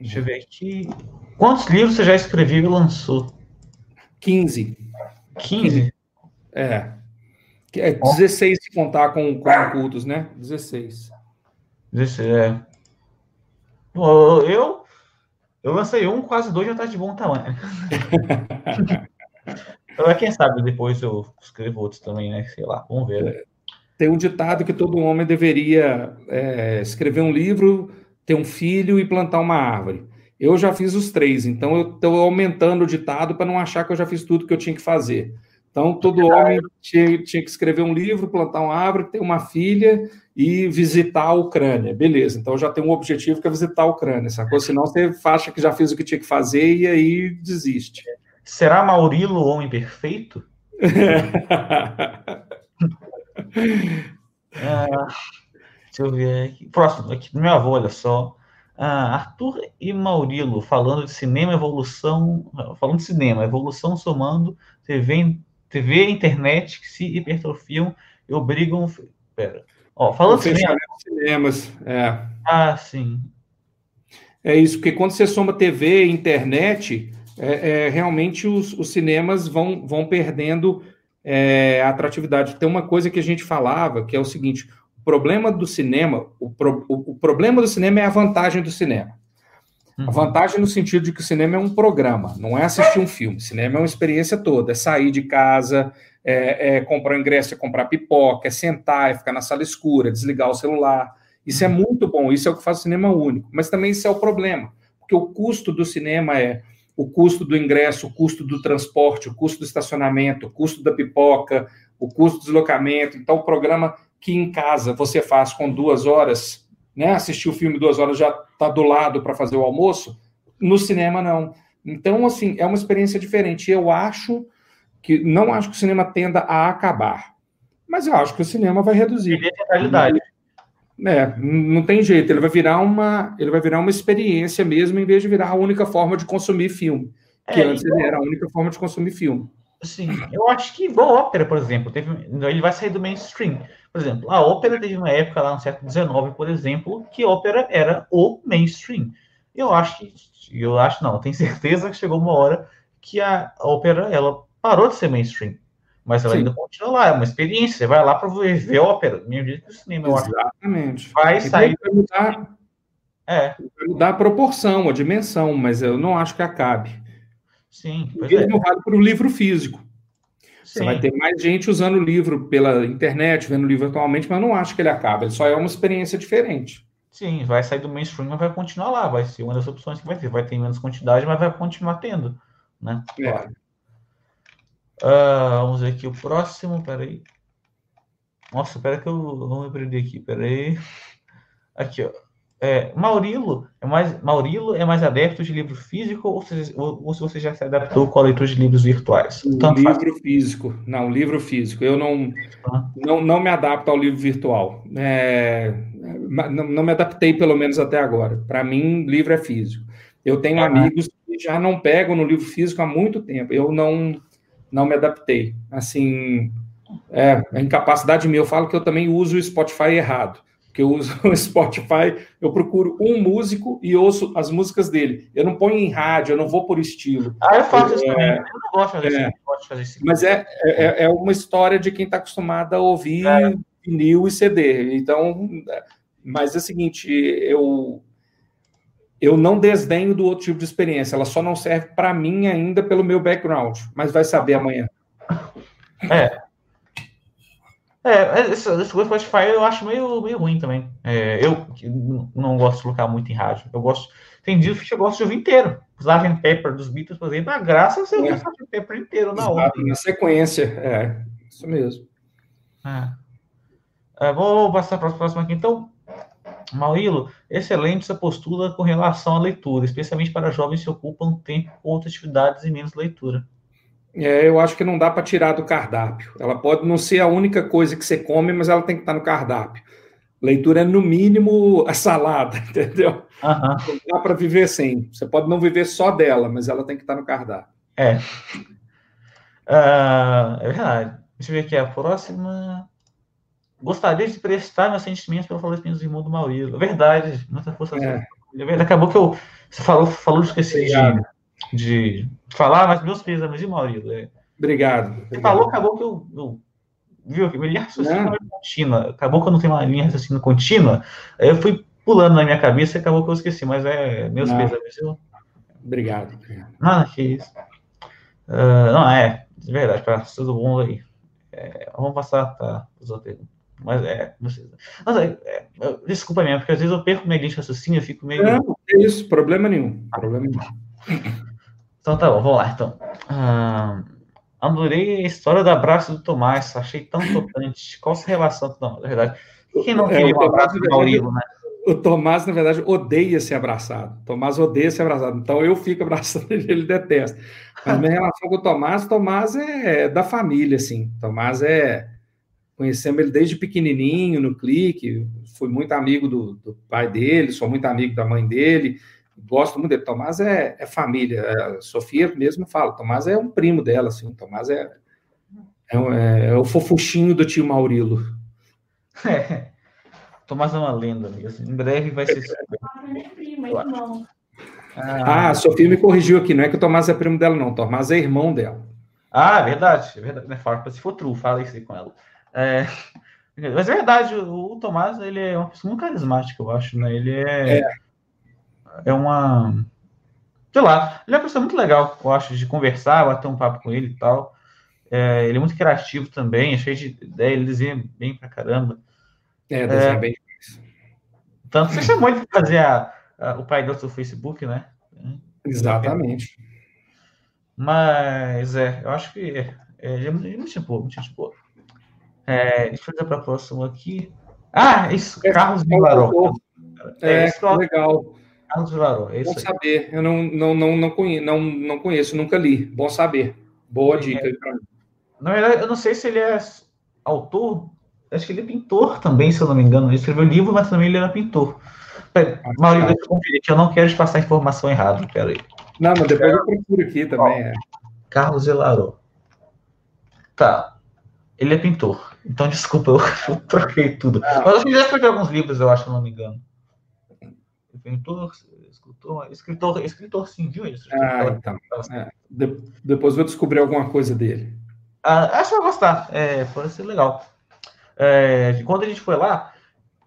Deixa eu ver aqui. Quantos livros você já escreveu e lançou? 15. 15? É. É 16 se contar com, com cultos, né? 16. 16, é. Eu, eu lancei um, quase dois já tá de bom tamanho. então, quem sabe depois eu escrevo outros também, né? Sei lá, vamos ver. Né? Tem um ditado que todo homem deveria é, escrever um livro, ter um filho e plantar uma árvore. Eu já fiz os três, então eu estou aumentando o ditado para não achar que eu já fiz tudo que eu tinha que fazer. Então, todo homem tinha, tinha, que escrever um livro, plantar uma árvore, ter uma filha e visitar a Ucrânia. Beleza, então já tem um objetivo que é visitar a Ucrânia, sacou? Senão você acha que já fez o que tinha que fazer e aí desiste. Será Maurilo o homem perfeito? ah, deixa eu ver aqui. Próximo, aqui do meu avô, olha só. Ah, Arthur e Maurilo falando de cinema, evolução, falando de cinema, evolução somando TV, TV internet que se hipertrofiam e obrigam. Pera. Ó, falando de cinema. cinemas, é. Ah, sim. É isso, porque quando você soma TV e internet, é, é, realmente os, os, cinemas vão, vão perdendo é, a atratividade. Tem uma coisa que a gente falava, que é o seguinte: problema do cinema, o, pro, o, o problema do cinema é a vantagem do cinema. A uhum. vantagem no sentido de que o cinema é um programa, não é assistir um filme. O cinema é uma experiência toda, é sair de casa, é, é comprar ingresso, é comprar pipoca, é sentar, é ficar na sala escura, desligar o celular. Isso é muito bom, isso é o que faz o cinema único. Mas também isso é o problema, porque o custo do cinema é o custo do ingresso, o custo do transporte, o custo do estacionamento, o custo da pipoca, o custo do deslocamento. Então, o programa que em casa você faz com duas horas né, assistir o filme duas horas já está do lado para fazer o almoço, no cinema não. Então, assim, é uma experiência diferente. Eu acho que não acho que o cinema tenda a acabar, mas eu acho que o cinema vai reduzir. a realidade. É, não tem jeito, ele vai virar uma, ele vai virar uma experiência mesmo, em vez de virar a única forma de consumir filme, que é, antes então, era a única forma de consumir filme. Sim, eu acho que igual ópera, por exemplo, teve, ele vai sair do mainstream. Por exemplo, a ópera teve uma época lá no século XIX, por exemplo, que ópera era o mainstream. Eu acho que, eu acho não, tenho certeza que chegou uma hora que a ópera ela parou de ser mainstream, mas ela Sim. ainda continua lá, é uma experiência. Você vai lá para ver, ver ópera, mesmo jeito que o cinema. Exatamente. Vai sair. Vai mudar, é. vai mudar a proporção, a dimensão, mas eu não acho que acabe. Sim. Mesmo é. vale para o livro físico. Você vai ter mais gente usando o livro pela internet, vendo o livro atualmente, mas não acho que ele acaba. Ele só é uma experiência diferente. Sim, vai sair do mainstream, mas vai continuar lá. Vai ser uma das opções que vai ter. Vai ter menos quantidade, mas vai continuar tendo. Né? É. Uh, vamos ver aqui o próximo. Peraí. Nossa, pera que eu não me perdi aqui. Peraí. Aqui, ó. É, Maurilo é mais Maurilo é mais adepto de livro físico ou, se, ou, ou se você já se adaptou com a leitura de livros virtuais? Livro faz. físico, não, livro físico. Eu não, ah. não, não me adapto ao livro virtual. É, não, não, me adaptei pelo menos até agora. Para mim, livro é físico. Eu tenho ah. amigos que já não pegam no livro físico há muito tempo. Eu não não me adaptei. Assim, é, a incapacidade minha. Eu falo que eu também uso o Spotify errado que eu uso o Spotify, eu procuro um músico e ouço as músicas dele. Eu não ponho em rádio, eu não vou por estilo. Ah, eu faço isso é, também. Eu não gosto de fazer, é, isso, fazer isso. Mas é, é, é, uma história de quem está acostumado a ouvir é. vinil e CD. Então, mas é o seguinte, eu eu não desdenho do outro tipo de experiência. Ela só não serve para mim ainda pelo meu background, mas vai saber amanhã. É, é, esse, esse Spotify eu acho meio, meio ruim também. É, eu não gosto de colocar muito em rádio. Eu gosto. Tem dias que eu gosto de ouvir inteiro. O Sgt. Pepper dos Beatles, por exemplo, a graça é você ouvir o Sgt. Pepper inteiro na hora. Na sequência, é. Isso mesmo. É. É, vou passar para a próxima aqui. Então, Maurilo, excelente essa postura com relação à leitura, especialmente para jovens que ocupam tempo com outras atividades e menos leitura é, eu acho que não dá para tirar do cardápio. Ela pode não ser a única coisa que você come, mas ela tem que estar no cardápio. Leitura é, no mínimo, a salada, entendeu? Uhum. Não dá para viver sem. Você pode não viver só dela, mas ela tem que estar no cardápio. É. Uh, é verdade. Deixa eu ver aqui a próxima. Gostaria de prestar meus sentimentos pelo falecimento do irmão do Maurício. Verdade. Muita força. É. Acabou que eu. Você falou, falou esqueci de de falar, mas meus pêsames de Maurício. É. Obrigado. Você falou, acabou que eu, eu viu? Minha linha raciocínio é contínua. Acabou que eu não tenho uma linha raciocínio contínua. Aí eu fui pulando na minha cabeça e acabou que eu esqueci, mas é meus não. pesos, viu? Obrigado. Ah, que isso. Uh, não, é, de verdade, para todo mundo aí. É, vamos passar para os outros. Mas é, vocês. Nossa, é, é, desculpa mesmo, porque às vezes eu perco minha linha de raciocínio, eu fico meio. Não, é isso, problema nenhum. Problema nenhum. Então tá bom, vamos lá então. Ah, adorei a história do abraço do Tomás, achei tão tocante. Qual a relação? Não, na verdade, quem não é, queria um abraço do Maurílio, né? O Tomás, na verdade, odeia ser abraçado. O Tomás odeia ser abraçado. Então eu fico abraçando ele, ele detesta. Mas minha relação com o Tomás, Tomás é da família, assim. Tomás é. Conhecemos ele desde pequenininho no clique, fui muito amigo do, do pai dele, sou muito amigo da mãe dele, gosto muito dele. Tomás é, é família. A Sofia mesmo fala, Tomás é um primo dela, assim. Tomás é, é, é, é o fofuchinho do tio Maurilo. É. Tomás é uma lenda, amigo. Assim, em breve vai ser. Ah, a Sofia me corrigiu aqui, não é que o Tomás é primo dela, não. O Tomás é irmão dela. Ah, verdade, é verdade. Né? Fala, se for true, fala isso aí com ela. É... Mas é verdade, o, o Tomás, ele é uma pessoa muito carismática, eu acho, né? Ele é. É, é uma. Sei lá, ele é uma pessoa muito legal, eu acho, de conversar, bater um papo com ele e tal. É, ele é muito criativo também, cheio de ideia, ele desenha bem pra caramba. É, desenha é, bem. Tanto você chamou ele para fazer a, a, o pai do seu Facebook, né? Exatamente. Mas é, eu acho que é, é, é muito boa, muito boa. É, deixa eu ver para a próxima aqui. Ah, isso, é, Carlos Vilaró. É, é isso, legal. Carlos Vilaró, é Bom saber. Eu não, não, não, não, conheço, não, não conheço, nunca li. Bom saber. Boa dica aí para mim. Na verdade, eu não sei se ele é autor acho que ele é pintor também, se eu não me engano. Ele escreveu livro, mas também ele era pintor. Ah, Maurício, deixa eu conferir que eu não quero te passar informação errada, peraí. Não, mas depois eu procuro aqui também. Ó, é. Carlos Elaro. Tá. Ele é pintor. Então, desculpa, eu, eu troquei tudo. Ah, mas eu já escrevi alguns livros, eu acho, se eu não me engano. Pintor, escritor, escritor, escritor sim, viu isso? Ah, então. É. De, depois vou descobrir alguma coisa dele. Ah, acho que vai gostar. É, pode ser legal. É, quando a gente foi lá,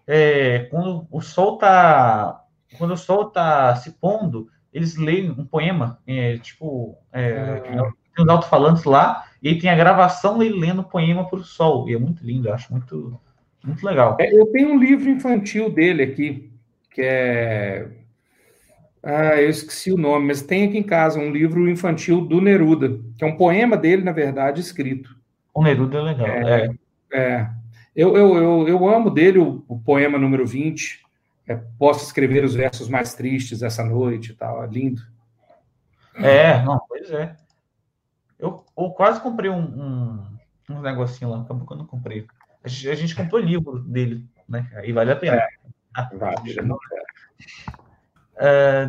é, quando o sol tá, quando o sol tá se pondo, eles leem um poema, é, tipo, é, ah. tem os alto-falantes lá, e aí tem a gravação dele lendo o poema para o sol, e é muito lindo, eu acho muito, muito legal. É, eu tenho um livro infantil dele aqui, que é ah, eu esqueci o nome, mas tem aqui em casa um livro infantil do Neruda, que é um poema dele, na verdade, escrito. O Neruda é legal, é. é. é. Eu, eu, eu, eu amo dele o, o poema número 20. É, posso escrever os versos mais tristes essa noite e tal. É lindo. É, não, pois é. Eu, eu quase comprei um, um, um negocinho lá, acabou que eu não comprei. A gente, a gente comprou livro dele, né? Aí vale a pena. É, vale, deixa, eu... uh,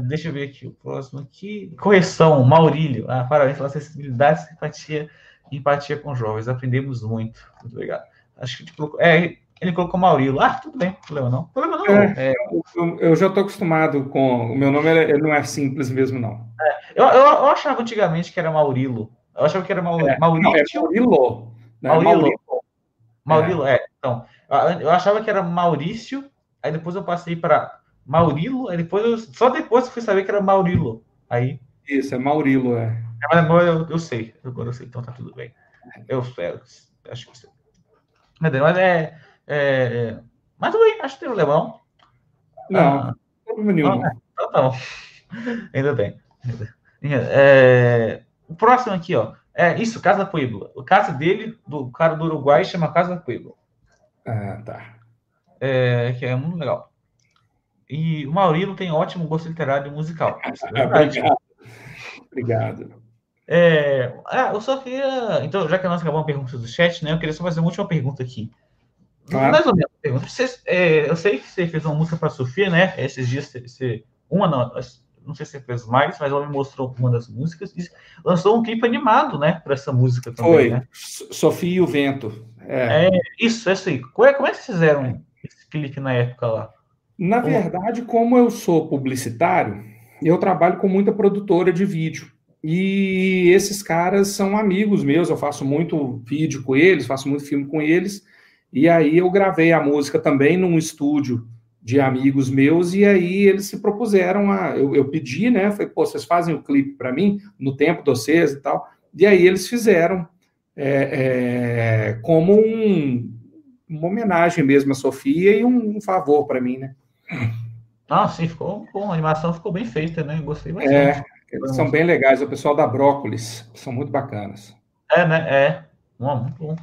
deixa eu ver aqui, o próximo aqui. Correção, Maurílio. Ah, parabéns pela acessibilidade, simpatia e empatia com jovens. Aprendemos muito. Muito obrigado. Acho que tipo, é, ele colocou Maurilo. Ah, tudo bem, problema não. Problema não. É, é, eu, eu, já estou acostumado com. O meu nome ele, ele não é simples mesmo, não. É, eu, eu, eu, achava antigamente que era Maurilo. Eu achava que era Maur, é, Maurício. Não, é Maurilo. Né? Maurilo. Maurilo, é. Então, eu achava que era Maurício, aí depois eu passei para Maurilo, aí depois eu, só depois eu fui saber que era Maurilo. Aí. Isso, é Maurilo, é. Mas agora eu, eu sei, agora eu sei, então tá tudo bem. Eu, eu acho que mas é, é, é. Mas tudo bem, acho que tem problema, não? Não, ah, problema nenhum. Não, então tá bom. Ainda bem. É, o próximo aqui, ó. É isso, Casa Puebla. O casa dele, do cara do Uruguai, chama Casa Puebla. Ah, tá. É, que é muito legal. E o Maurilo tem ótimo gosto literário e musical. É Obrigado. Obrigado. É, ah, eu só queria. Então, já que nós acabamos a pergunta do chat, né? Eu queria só fazer uma última pergunta aqui. Claro. Mais ou menos pergunta. Você, é, eu sei que você fez uma música para a Sofia, né? Esses dias você. Uma não, não sei se você fez mais, mas ela me mostrou uma das músicas e lançou um clipe animado, né? Para essa música também. Foi. Né? Sofia e o Vento. É. é isso, é isso aí. Como é, como é que vocês fizeram clipe na época lá? Na verdade, como eu sou publicitário, eu trabalho com muita produtora de vídeo. e esses caras são amigos meus, eu faço muito vídeo com eles, faço muito filme com eles, e aí eu gravei a música também num estúdio de amigos meus, e aí eles se propuseram a. Eu, eu pedi, né? Falei, pô, vocês fazem o clipe para mim, no tempo de vocês e tal. E aí eles fizeram é, é, como um, uma homenagem mesmo à Sofia e um, um favor para mim, né? Ah, sim, ficou bom. A animação ficou bem feita, né? Gostei bastante. É, eles são bem legais. O pessoal da Brócolis são muito bacanas. É, né? É. Bom, muito bom.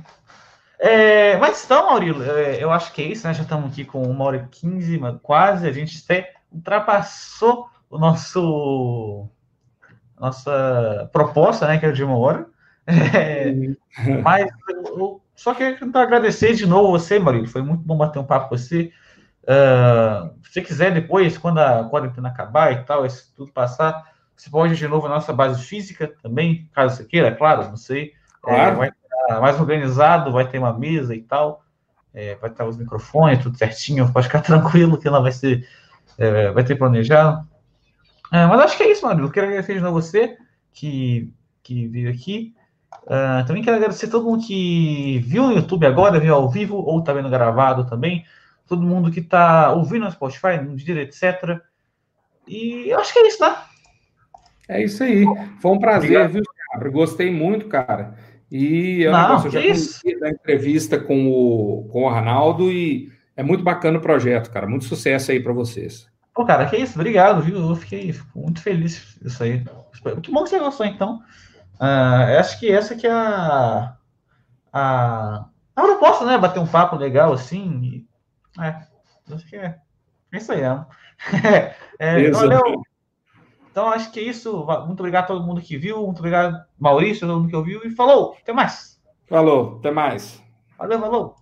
É, mas então, Maurílio, é, eu acho que é isso, né? Já estamos aqui com uma hora e quinze, quase. A gente até ultrapassou o nosso nossa proposta, né? Que é de uma hora. É, mas eu só queria agradecer de novo você, Maurílio. Foi muito bom bater um papo com você. Uh, se você quiser depois, quando a quarentena acabar e tal, isso tudo passar, você pode de novo na nossa base física também, caso você queira, claro, não sei. Claro. É, vai mais organizado, vai ter uma mesa e tal, é, vai ter os microfones, tudo certinho, pode ficar tranquilo que ela vai ser, é, vai ter planejado. É, mas acho que é isso. Eu quero agradecer de novo você que, que veio aqui. Uh, também quero agradecer todo mundo que viu no YouTube agora, viu ao vivo, ou tá vendo gravado também. Todo mundo que tá ouvindo no Spotify, no Deezer, etc. E eu acho que é isso, né? É isso aí. Foi um prazer, Obrigado. viu, Thiago? Gostei muito, cara. E é um Não, negócio, eu já conheci da entrevista com o, com o Arnaldo e é muito bacana o projeto, cara. Muito sucesso aí para vocês. Pô, cara, que isso, obrigado, viu? Eu fiquei muito feliz isso aí. Que bom que você gostou, então. Uh, acho que essa que é a, a, a proposta, né? Bater um papo legal assim. E, é, acho que é, é isso aí, é, é, valeu. Então, acho que é isso. Muito obrigado a todo mundo que viu. Muito obrigado, Maurício, todo mundo que ouviu. E falou. Até mais. Falou. Até mais. Valeu, falou.